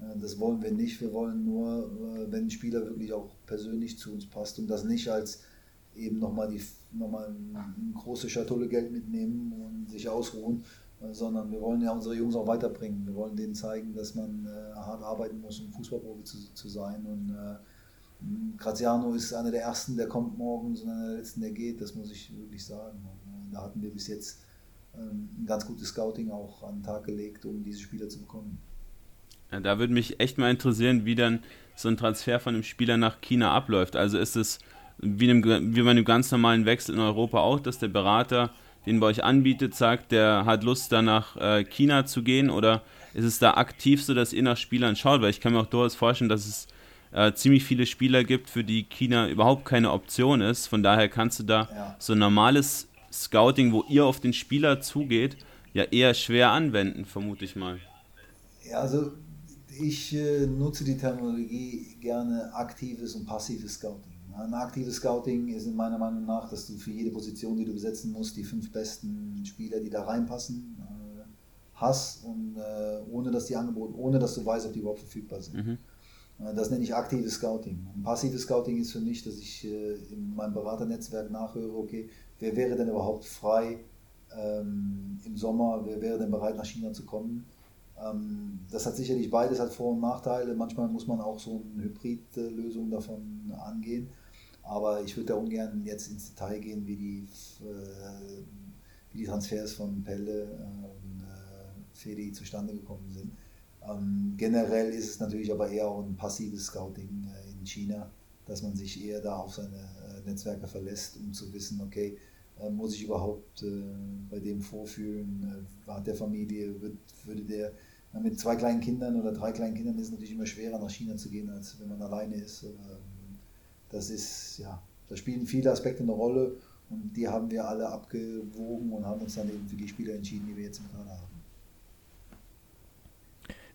äh, das wollen wir nicht. Wir wollen nur, äh, wenn ein Spieler wirklich auch persönlich zu uns passt und das nicht als eben nochmal noch mal eine große Schatulle Geld mitnehmen und sich ausruhen, sondern wir wollen ja unsere Jungs auch weiterbringen. Wir wollen denen zeigen, dass man äh, hart arbeiten muss, um Fußballprofi zu, zu sein. Und äh, Graziano ist einer der ersten, der kommt morgens und einer der letzten, der geht. Das muss ich wirklich sagen. Und, äh, da hatten wir bis jetzt ähm, ein ganz gutes Scouting auch an den Tag gelegt, um diese Spieler zu bekommen. Ja, da würde mich echt mal interessieren, wie dann so ein Transfer von einem Spieler nach China abläuft. Also ist es wie, einem, wie bei einem ganz normalen Wechsel in Europa auch, dass der Berater den bei euch anbietet, sagt, der hat Lust, da nach äh, China zu gehen? Oder ist es da aktiv so, dass ihr nach Spielern schaut? Weil ich kann mir auch durchaus vorstellen, dass es äh, ziemlich viele Spieler gibt, für die China überhaupt keine Option ist. Von daher kannst du da ja. so ein normales Scouting, wo ihr auf den Spieler zugeht, ja eher schwer anwenden, vermute ich mal. Ja, also ich äh, nutze die Terminologie gerne aktives und passives Scouting. Ein aktives Scouting ist in meiner Meinung nach, dass du für jede Position, die du besetzen musst, die fünf besten Spieler, die da reinpassen, äh, hast und äh, ohne dass die angeboten, ohne dass du weißt, ob die überhaupt verfügbar sind. Mhm. Äh, das nenne ich aktives Scouting. Ein passives Scouting ist für mich, dass ich in meinem Beraternetzwerk nachhöre, okay, wer wäre denn überhaupt frei ähm, im Sommer, wer wäre denn bereit nach China zu kommen? Ähm, das hat sicherlich beides hat Vor- und Nachteile. Manchmal muss man auch so eine Hybridlösung davon angehen. Aber ich würde da ungern jetzt ins Detail gehen, wie die, äh, wie die Transfers von Pelle und äh, Fedi zustande gekommen sind. Ähm, generell ist es natürlich aber eher auch ein passives Scouting äh, in China, dass man sich eher da auf seine äh, Netzwerke verlässt, um zu wissen, okay, äh, muss ich überhaupt äh, bei dem vorfühlen, hat der Familie, wird, würde der mit zwei kleinen Kindern oder drei kleinen Kindern ist es natürlich immer schwerer nach China zu gehen, als wenn man alleine ist. Ähm, das ist, ja, da spielen viele Aspekte eine Rolle und die haben wir alle abgewogen und haben uns dann eben für die Spieler entschieden, die wir jetzt im Kader haben.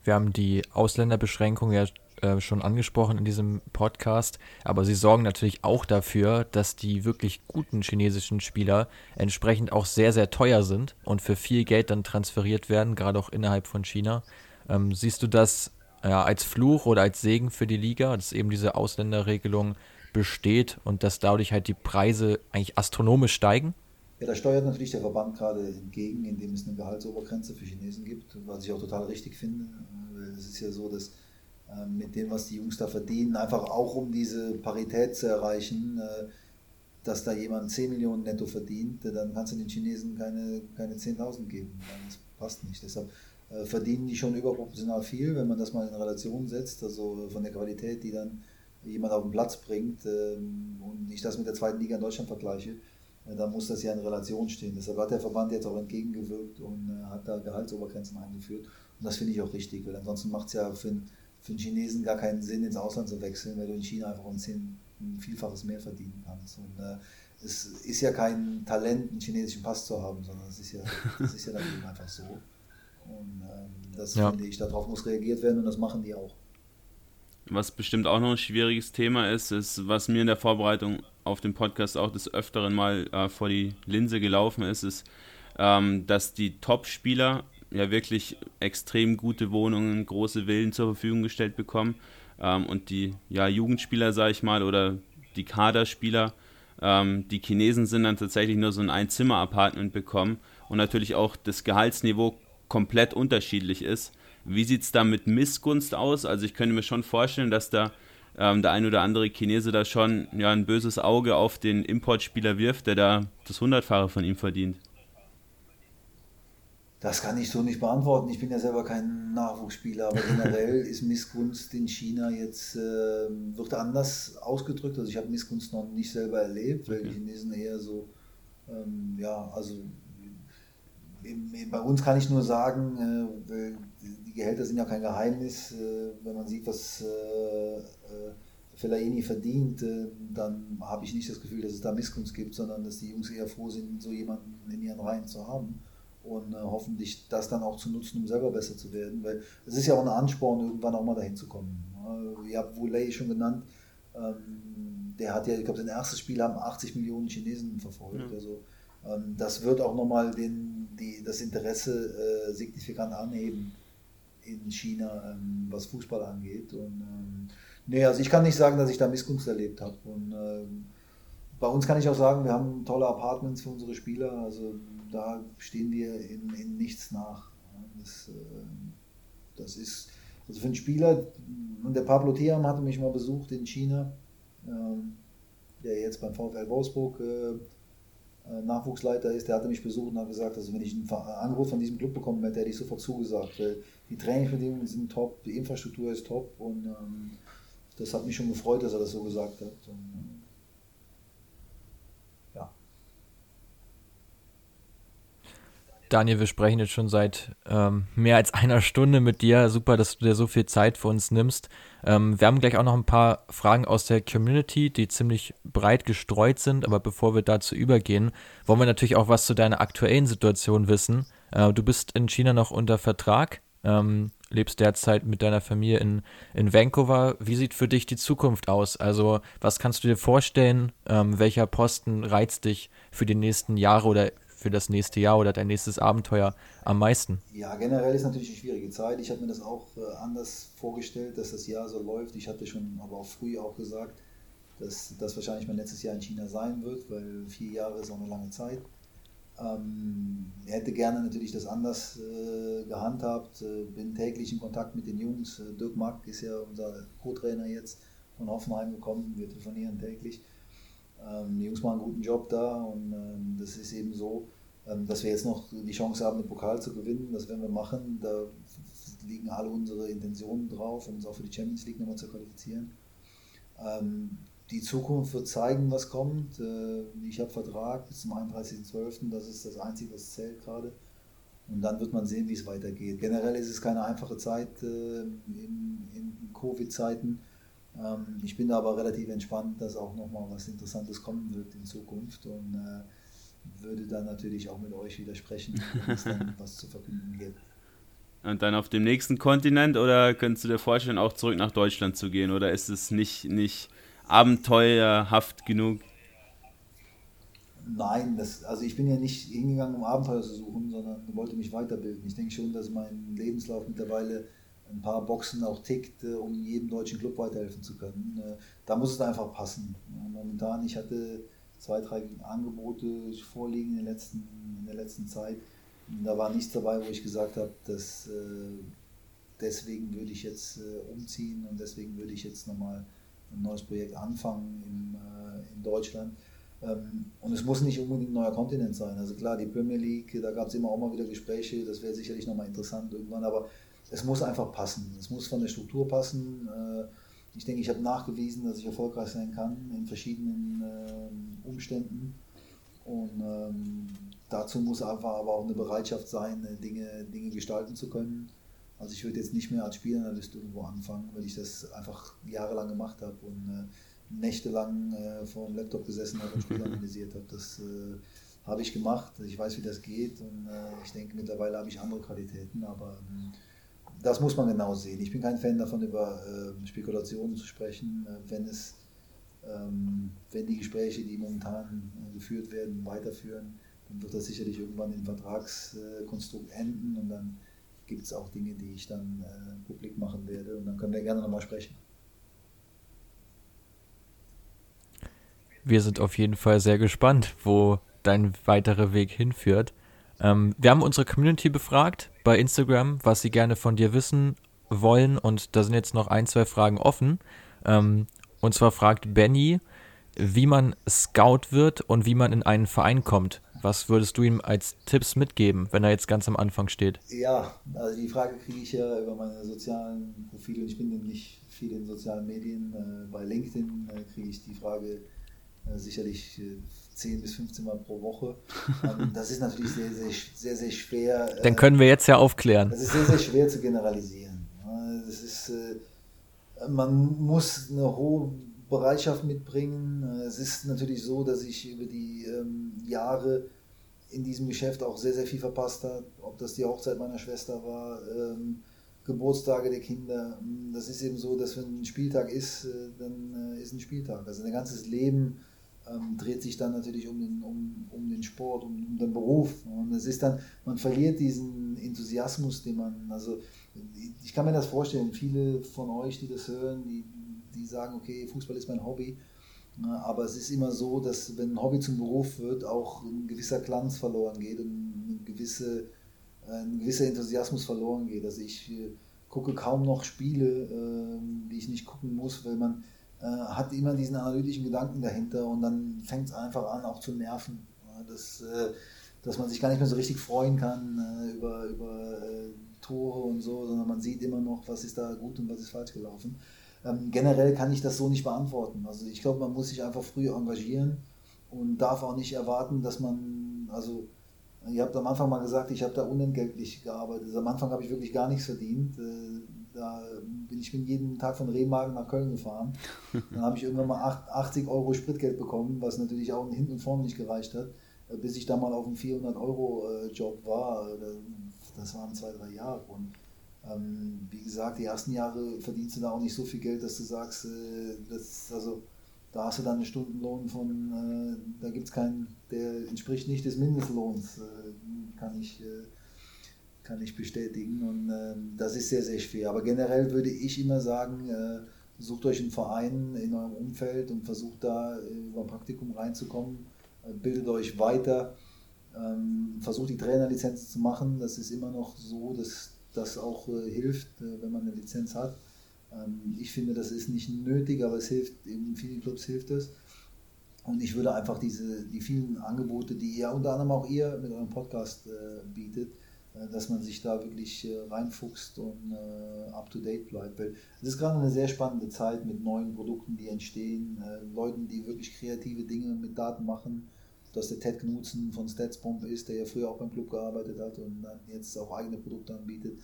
Wir haben die Ausländerbeschränkung ja äh, schon angesprochen in diesem Podcast, aber sie sorgen natürlich auch dafür, dass die wirklich guten chinesischen Spieler entsprechend auch sehr, sehr teuer sind und für viel Geld dann transferiert werden, gerade auch innerhalb von China. Ähm, siehst du das ja, als Fluch oder als Segen für die Liga, dass eben diese Ausländerregelung besteht und dass dadurch halt die Preise eigentlich astronomisch steigen? Ja, da steuert natürlich der Verband gerade entgegen, indem es eine Gehaltsobergrenze für Chinesen gibt, was ich auch total richtig finde. Es ist ja so, dass ähm, mit dem, was die Jungs da verdienen, einfach auch um diese Parität zu erreichen, äh, dass da jemand 10 Millionen netto verdient, dann kannst du den Chinesen keine, keine 10.000 geben. Das passt nicht. Deshalb äh, verdienen die schon überproportional viel, wenn man das mal in Relation setzt, also von der Qualität, die dann jemand auf den Platz bringt ähm, und ich das mit der zweiten Liga in Deutschland vergleiche, äh, dann muss das ja in Relation stehen. Deshalb hat der Verband jetzt auch entgegengewirkt und äh, hat da Gehaltsobergrenzen eingeführt. Und das finde ich auch richtig, weil ansonsten macht es ja für, für einen Chinesen gar keinen Sinn, ins Ausland zu wechseln, weil du in China einfach um 10 ein Vielfaches mehr verdienen kannst. Und äh, es ist ja kein Talent, einen chinesischen Pass zu haben, sondern es ist ja, das ist ja dann eben einfach so. Und ähm, das ja. finde ich, darauf muss reagiert werden und das machen die auch. Was bestimmt auch noch ein schwieriges Thema ist, ist, was mir in der Vorbereitung auf den Podcast auch des Öfteren mal äh, vor die Linse gelaufen ist, ist, ähm, dass die Top-Spieler ja wirklich extrem gute Wohnungen, große Villen zur Verfügung gestellt bekommen ähm, und die ja, Jugendspieler, sage ich mal, oder die Kaderspieler, ähm, die Chinesen sind dann tatsächlich nur so ein Einzimmer-Apartment bekommen und natürlich auch das Gehaltsniveau komplett unterschiedlich ist. Wie sieht es da mit Missgunst aus? Also ich könnte mir schon vorstellen, dass da ähm, der ein oder andere Chinese da schon ja, ein böses Auge auf den Importspieler wirft, der da das Hundertfache von ihm verdient. Das kann ich so nicht beantworten. Ich bin ja selber kein Nachwuchsspieler, aber generell ist Missgunst in China jetzt, äh, wird anders ausgedrückt. Also ich habe Missgunst noch nicht selber erlebt, weil die Chinesen eher so, ähm, ja, also bei uns kann ich nur sagen, äh, die Gehälter sind ja kein Geheimnis. Äh, wenn man sieht, was äh, äh Fellaini verdient, dann habe ich nicht das Gefühl, dass es da Missgunst gibt, sondern dass die Jungs eher froh sind, so jemanden in ihren Reihen zu haben und hoffentlich das dann auch zu nutzen, um selber besser zu werden, weil es ist ja auch ein Ansporn, irgendwann auch mal dahin zu kommen. Ihr habt Wulei schon genannt, ähm, der hat ja, ich glaube, sein erstes Spiel haben 80 Millionen Chinesen verfolgt. Ja. Also ähm, das wird auch nochmal den, die, das Interesse signifikant anheben in China, ähm, was Fußball angeht. Und ähm, nee, also ich kann nicht sagen, dass ich da Missgunst erlebt habe. Und ähm, bei uns kann ich auch sagen, wir haben tolle Apartments für unsere Spieler. Also da stehen wir in, in nichts nach. Das, äh, das ist, also für einen Spieler, und der Pablo Thiam hatte mich mal besucht in China, ähm, der jetzt beim VfL Wolfsburg äh, äh, Nachwuchsleiter ist, der hatte mich besucht und hat gesagt, also wenn ich einen Anruf von diesem Club bekommen hätte, hätte ich sofort zugesagt, weil die Trainingsbedingungen sind top, die Infrastruktur ist top und ähm, das hat mich schon gefreut, dass er das so gesagt hat. Und, Daniel, wir sprechen jetzt schon seit ähm, mehr als einer Stunde mit dir. Super, dass du dir so viel Zeit für uns nimmst. Ähm, wir haben gleich auch noch ein paar Fragen aus der Community, die ziemlich breit gestreut sind. Aber bevor wir dazu übergehen, wollen wir natürlich auch was zu deiner aktuellen Situation wissen. Äh, du bist in China noch unter Vertrag, ähm, lebst derzeit mit deiner Familie in, in Vancouver. Wie sieht für dich die Zukunft aus? Also, was kannst du dir vorstellen? Ähm, welcher Posten reizt dich für die nächsten Jahre oder für das nächste Jahr oder dein nächstes Abenteuer am meisten? Ja, generell ist natürlich eine schwierige Zeit. Ich habe mir das auch äh, anders vorgestellt, dass das Jahr so läuft. Ich hatte schon aber auch früh auch gesagt, dass das wahrscheinlich mein letztes Jahr in China sein wird, weil vier Jahre ist auch eine lange Zeit. Ähm, hätte gerne natürlich das anders äh, gehandhabt, äh, bin täglich in Kontakt mit den Jungs. Äh, Dirk Mack ist ja unser Co-Trainer jetzt von Hoffenheim gekommen, wir telefonieren täglich. Ähm, die Jungs machen einen guten Job da und ähm, das ist eben so, ähm, dass wir jetzt noch die Chance haben, den Pokal zu gewinnen. Das werden wir machen. Da liegen alle unsere Intentionen drauf, um uns auch für die Champions League nochmal zu qualifizieren. Die Zukunft wird zeigen, was kommt. Äh, ich habe Vertrag bis zum 31.12. Das ist das Einzige, was zählt gerade. Und dann wird man sehen, wie es weitergeht. Generell ist es keine einfache Zeit äh, in, in Covid-Zeiten. Ähm, ich bin da aber relativ entspannt, dass auch nochmal was Interessantes kommen wird in Zukunft und äh, würde dann natürlich auch mit euch wieder sprechen, wenn es dann was zu verkünden gibt. Und dann auf dem nächsten Kontinent oder könntest du dir vorstellen, auch zurück nach Deutschland zu gehen oder ist es nicht, nicht abenteuerhaft genug? Nein, das, also ich bin ja nicht hingegangen, um Abenteuer zu suchen, sondern wollte mich weiterbilden. Ich denke schon, dass mein Lebenslauf mittlerweile ein paar Boxen auch tickt, äh, um jedem deutschen Club weiterhelfen zu können. Äh, da muss es einfach passen. Momentan, ich hatte zwei, drei Angebote vorliegen in der letzten, in der letzten Zeit. Da war nichts dabei, wo ich gesagt habe, dass äh, deswegen würde ich jetzt umziehen und deswegen würde ich jetzt nochmal ein neues Projekt anfangen in, in Deutschland. Ähm, und es muss nicht unbedingt ein neuer Kontinent sein. Also klar, die Premier League, da gab es immer auch mal wieder Gespräche, das wäre sicherlich nochmal interessant irgendwann, aber es muss einfach passen. Es muss von der Struktur passen. Äh, ich denke, ich habe nachgewiesen, dass ich erfolgreich sein kann in verschiedenen äh, Umständen. Und ähm, dazu muss einfach aber auch eine Bereitschaft sein, äh, Dinge, Dinge gestalten zu können. Also ich würde jetzt nicht mehr als Spielanalyst irgendwo anfangen, weil ich das einfach jahrelang gemacht habe. Und nächtelang äh, vor dem Laptop gesessen habe und Spiele analysiert habe. Das äh, habe ich gemacht. Ich weiß, wie das geht und äh, ich denke, mittlerweile habe ich andere Qualitäten, aber ähm, das muss man genau sehen. Ich bin kein Fan davon, über äh, Spekulationen zu sprechen, äh, wenn es ähm, wenn die Gespräche, die momentan äh, geführt werden, weiterführen, dann wird das sicherlich irgendwann im Vertragskonstrukt enden und dann gibt es auch Dinge, die ich dann äh, publik machen werde und dann können wir gerne nochmal sprechen. Wir sind auf jeden Fall sehr gespannt, wo dein weiterer Weg hinführt. Ähm, wir haben unsere Community befragt bei Instagram, was sie gerne von dir wissen wollen und da sind jetzt noch ein, zwei Fragen offen. Ähm, und zwar fragt Benny, wie man Scout wird und wie man in einen Verein kommt. Was würdest du ihm als Tipps mitgeben, wenn er jetzt ganz am Anfang steht? Ja, also die Frage kriege ich ja über meine sozialen Profile. Ich bin nämlich viel in sozialen Medien. Äh, bei LinkedIn äh, kriege ich die Frage äh, sicherlich 10 bis 15 Mal pro Woche. Ähm, das ist natürlich sehr, sehr, sehr, sehr schwer. Dann können wir jetzt ja aufklären. Das ist sehr, sehr schwer zu generalisieren. Das ist, man muss eine hohe Bereitschaft mitbringen. Es ist natürlich so, dass ich über die ähm, Jahre in diesem Geschäft auch sehr, sehr viel verpasst habe. Ob das die Hochzeit meiner Schwester war, ähm, Geburtstage der Kinder. Das ist eben so, dass wenn ein Spieltag ist, äh, dann äh, ist ein Spieltag. Also ein ganzes Leben ähm, dreht sich dann natürlich um den, um, um den Sport, um, um den Beruf. Und es ist dann, man verliert diesen Enthusiasmus, den man, also ich kann mir das vorstellen, viele von euch, die das hören, die, die sagen, okay, Fußball ist mein Hobby. Aber es ist immer so, dass wenn ein Hobby zum Beruf wird, auch ein gewisser Glanz verloren geht und gewisse, ein gewisser Enthusiasmus verloren geht. Also ich äh, gucke kaum noch Spiele, ähm, die ich nicht gucken muss, weil man äh, hat immer diesen analytischen Gedanken dahinter und dann fängt es einfach an, auch zu nerven. Das, äh, dass man sich gar nicht mehr so richtig freuen kann über, über Tore und so, sondern man sieht immer noch, was ist da gut und was ist falsch gelaufen. Ähm, generell kann ich das so nicht beantworten. Also ich glaube, man muss sich einfach früh engagieren und darf auch nicht erwarten, dass man, also ihr habt am Anfang mal gesagt, ich habe da unentgeltlich gearbeitet. Also am Anfang habe ich wirklich gar nichts verdient. Äh, da bin ich bin jeden Tag von Remagen nach Köln gefahren. Dann habe ich irgendwann mal 80 Euro Spritgeld bekommen, was natürlich auch hinten und vorne nicht gereicht hat, äh, bis ich da mal auf einem 400 Euro äh, Job war. Das waren zwei, drei Jahre. Und ähm, wie gesagt, die ersten Jahre verdienst du da auch nicht so viel Geld, dass du sagst, äh, das, also da hast du dann einen Stundenlohn von, äh, da gibt es keinen, der entspricht nicht des Mindestlohns, äh, kann ich, äh, kann ich bestätigen. Und ähm, das ist sehr, sehr schwer. Aber generell würde ich immer sagen, äh, sucht euch einen Verein in eurem Umfeld und versucht da äh, über ein Praktikum reinzukommen, bildet euch weiter. Ähm, versucht die Trainerlizenz zu machen. Das ist immer noch so, dass das auch äh, hilft, äh, wenn man eine Lizenz hat. Ähm, ich finde, das ist nicht nötig, aber es hilft, in vielen Clubs hilft es. Und ich würde einfach diese, die vielen Angebote, die ihr unter anderem auch ihr mit eurem Podcast äh, bietet, äh, dass man sich da wirklich äh, reinfuchst und äh, up to date bleibt. Weil es ist gerade eine sehr spannende Zeit mit neuen Produkten, die entstehen, Leuten, die wirklich kreative Dinge mit Daten machen dass der Ted Knudsen von Statsbomb ist, der ja früher auch beim Club gearbeitet hat und dann jetzt auch eigene Produkte anbietet.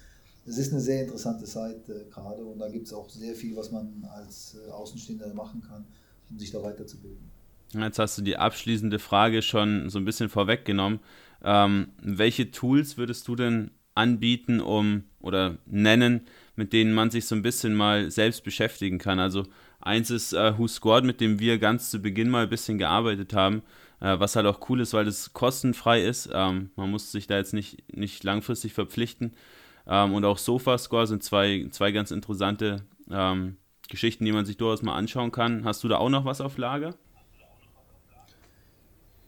Es ist eine sehr interessante Zeit äh, gerade und da gibt es auch sehr viel, was man als äh, Außenstehender machen kann, um sich da weiterzubilden. Jetzt hast du die abschließende Frage schon so ein bisschen vorweggenommen. Ähm, welche Tools würdest du denn anbieten, um oder nennen, mit denen man sich so ein bisschen mal selbst beschäftigen kann? Also eins ist äh, Who Scored, mit dem wir ganz zu Beginn mal ein bisschen gearbeitet haben äh, was halt auch cool ist, weil es kostenfrei ist. Ähm, man muss sich da jetzt nicht, nicht langfristig verpflichten. Ähm, und auch Sofascore sind zwei, zwei ganz interessante ähm, Geschichten, die man sich durchaus mal anschauen kann. Hast du da auch noch was auf Lager?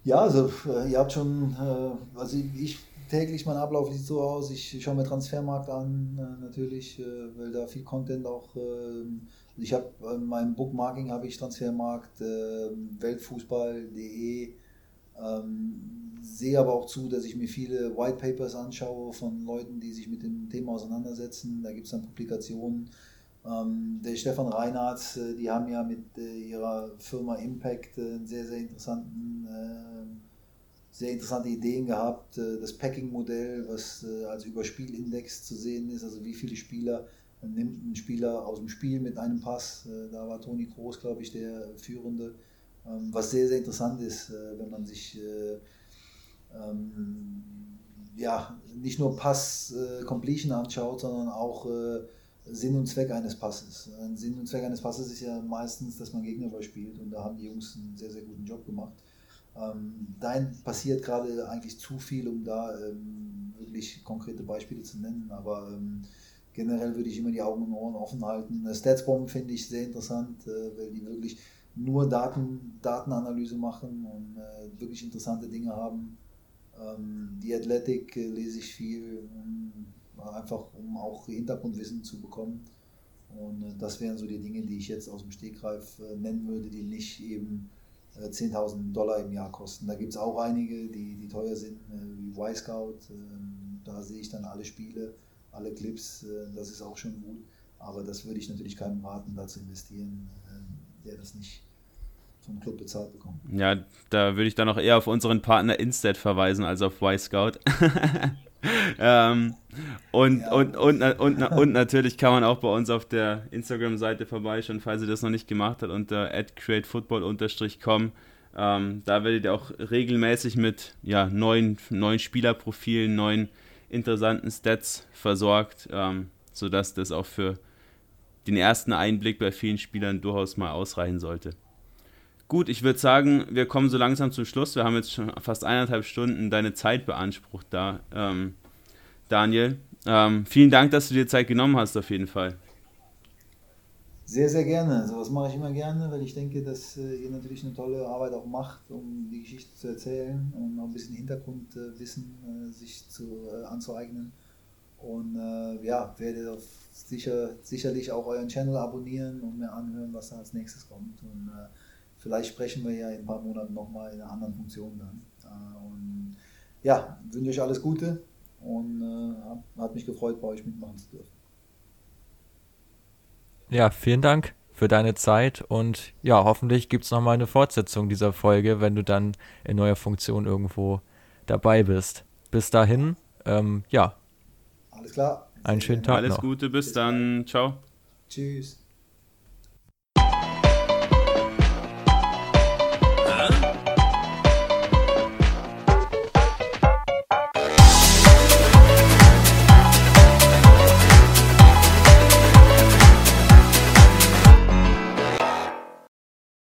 Ja, also äh, ihr habt schon, äh, also ich täglich mein Ablauf sieht so aus, ich schaue mir Transfermarkt an, äh, natürlich, äh, weil da viel Content auch ähm, ich habe in meinem Bookmarking habe ich Transfermarkt, äh, Weltfußball.de, ähm, sehe aber auch zu, dass ich mir viele White Papers anschaue von Leuten, die sich mit dem Thema auseinandersetzen. Da gibt es dann Publikationen. Ähm, der Stefan Reinhardt, äh, die haben ja mit äh, ihrer Firma Impact äh, sehr, sehr interessanten ähm, sehr interessante Ideen gehabt. Äh, das Packing-Modell, was äh, als Überspielindex zu sehen ist, also wie viele Spieler nimmt einen Spieler aus dem Spiel mit einem Pass. Äh, da war Toni Groß, glaube ich, der Führende. Ähm, was sehr, sehr interessant ist, äh, wenn man sich äh, ähm, ja, nicht nur Pass-Completion anschaut, sondern auch Sinn und Zweck eines Passes. Ein Sinn und Zweck eines Passes ist ja meistens, dass man Gegner überspielt und da haben die Jungs einen sehr, sehr guten Job gemacht. Ähm, passiert gerade eigentlich zu viel, um da ähm, wirklich konkrete Beispiele zu nennen, aber generell würde ich immer die Augen und Ohren offen halten. Statsbomb finde ich sehr interessant, äh, weil die wirklich nur Daten, Datenanalyse machen und äh, wirklich interessante Dinge haben. Ähm, die Athletic äh, lese ich viel, einfach um auch Hintergrundwissen zu bekommen. Und das wären so die Dinge, die ich jetzt aus dem Stegreif nennen würde, die nicht eben 10.000 äh, Dollar im Jahr kosten. Da gibt es auch einige, die, die teuer sind, wie Y-Scout. Ähm, da sehe ich dann alle Spiele alle Clips, äh, das ist auch schon gut. Aber das würde ich natürlich keinem raten, da zu investieren, äh, der das nicht vom Club bezahlt bekommt. Ja, da würde ich dann auch eher auf unseren Partner Instead verweisen als auf Y-Scout. ähm, und, ja. und, und, und, und, natürlich kann man auch bei uns auf der Instagram-Seite vorbeischauen, falls ihr das noch nicht gemacht habt, unter createfootball-com. Ähm, da werdet ihr auch regelmäßig mit ja, neuen, neuen Spielerprofilen, neuen interessanten Stats versorgt, ähm, sodass das auch für den ersten Einblick bei vielen Spielern durchaus mal ausreichen sollte. Gut, ich würde sagen, wir kommen so langsam zum Schluss. Wir haben jetzt schon fast eineinhalb Stunden deine Zeit beansprucht da, ähm, Daniel. Ähm, vielen Dank, dass du dir Zeit genommen hast, auf jeden Fall. Sehr, sehr gerne. Sowas mache ich immer gerne, weil ich denke, dass äh, ihr natürlich eine tolle Arbeit auch macht, um die Geschichte zu erzählen und auch ein bisschen Hintergrundwissen äh, sich zu, äh, anzueignen. Und äh, ja, werde sicher, sicherlich auch euren Channel abonnieren und mir anhören, was da als nächstes kommt. Und äh, vielleicht sprechen wir ja in ein paar Monaten nochmal in einer anderen Funktion dann. Äh, und ja, wünsche euch alles Gute und hat mich gefreut, bei euch mitmachen zu dürfen. Ja, vielen Dank für deine Zeit und ja, hoffentlich gibt es nochmal eine Fortsetzung dieser Folge, wenn du dann in neuer Funktion irgendwo dabei bist. Bis dahin, ähm, ja. Alles klar. Einen schönen Tag Alles noch. Gute, bis, bis dann. Ciao. Tschüss.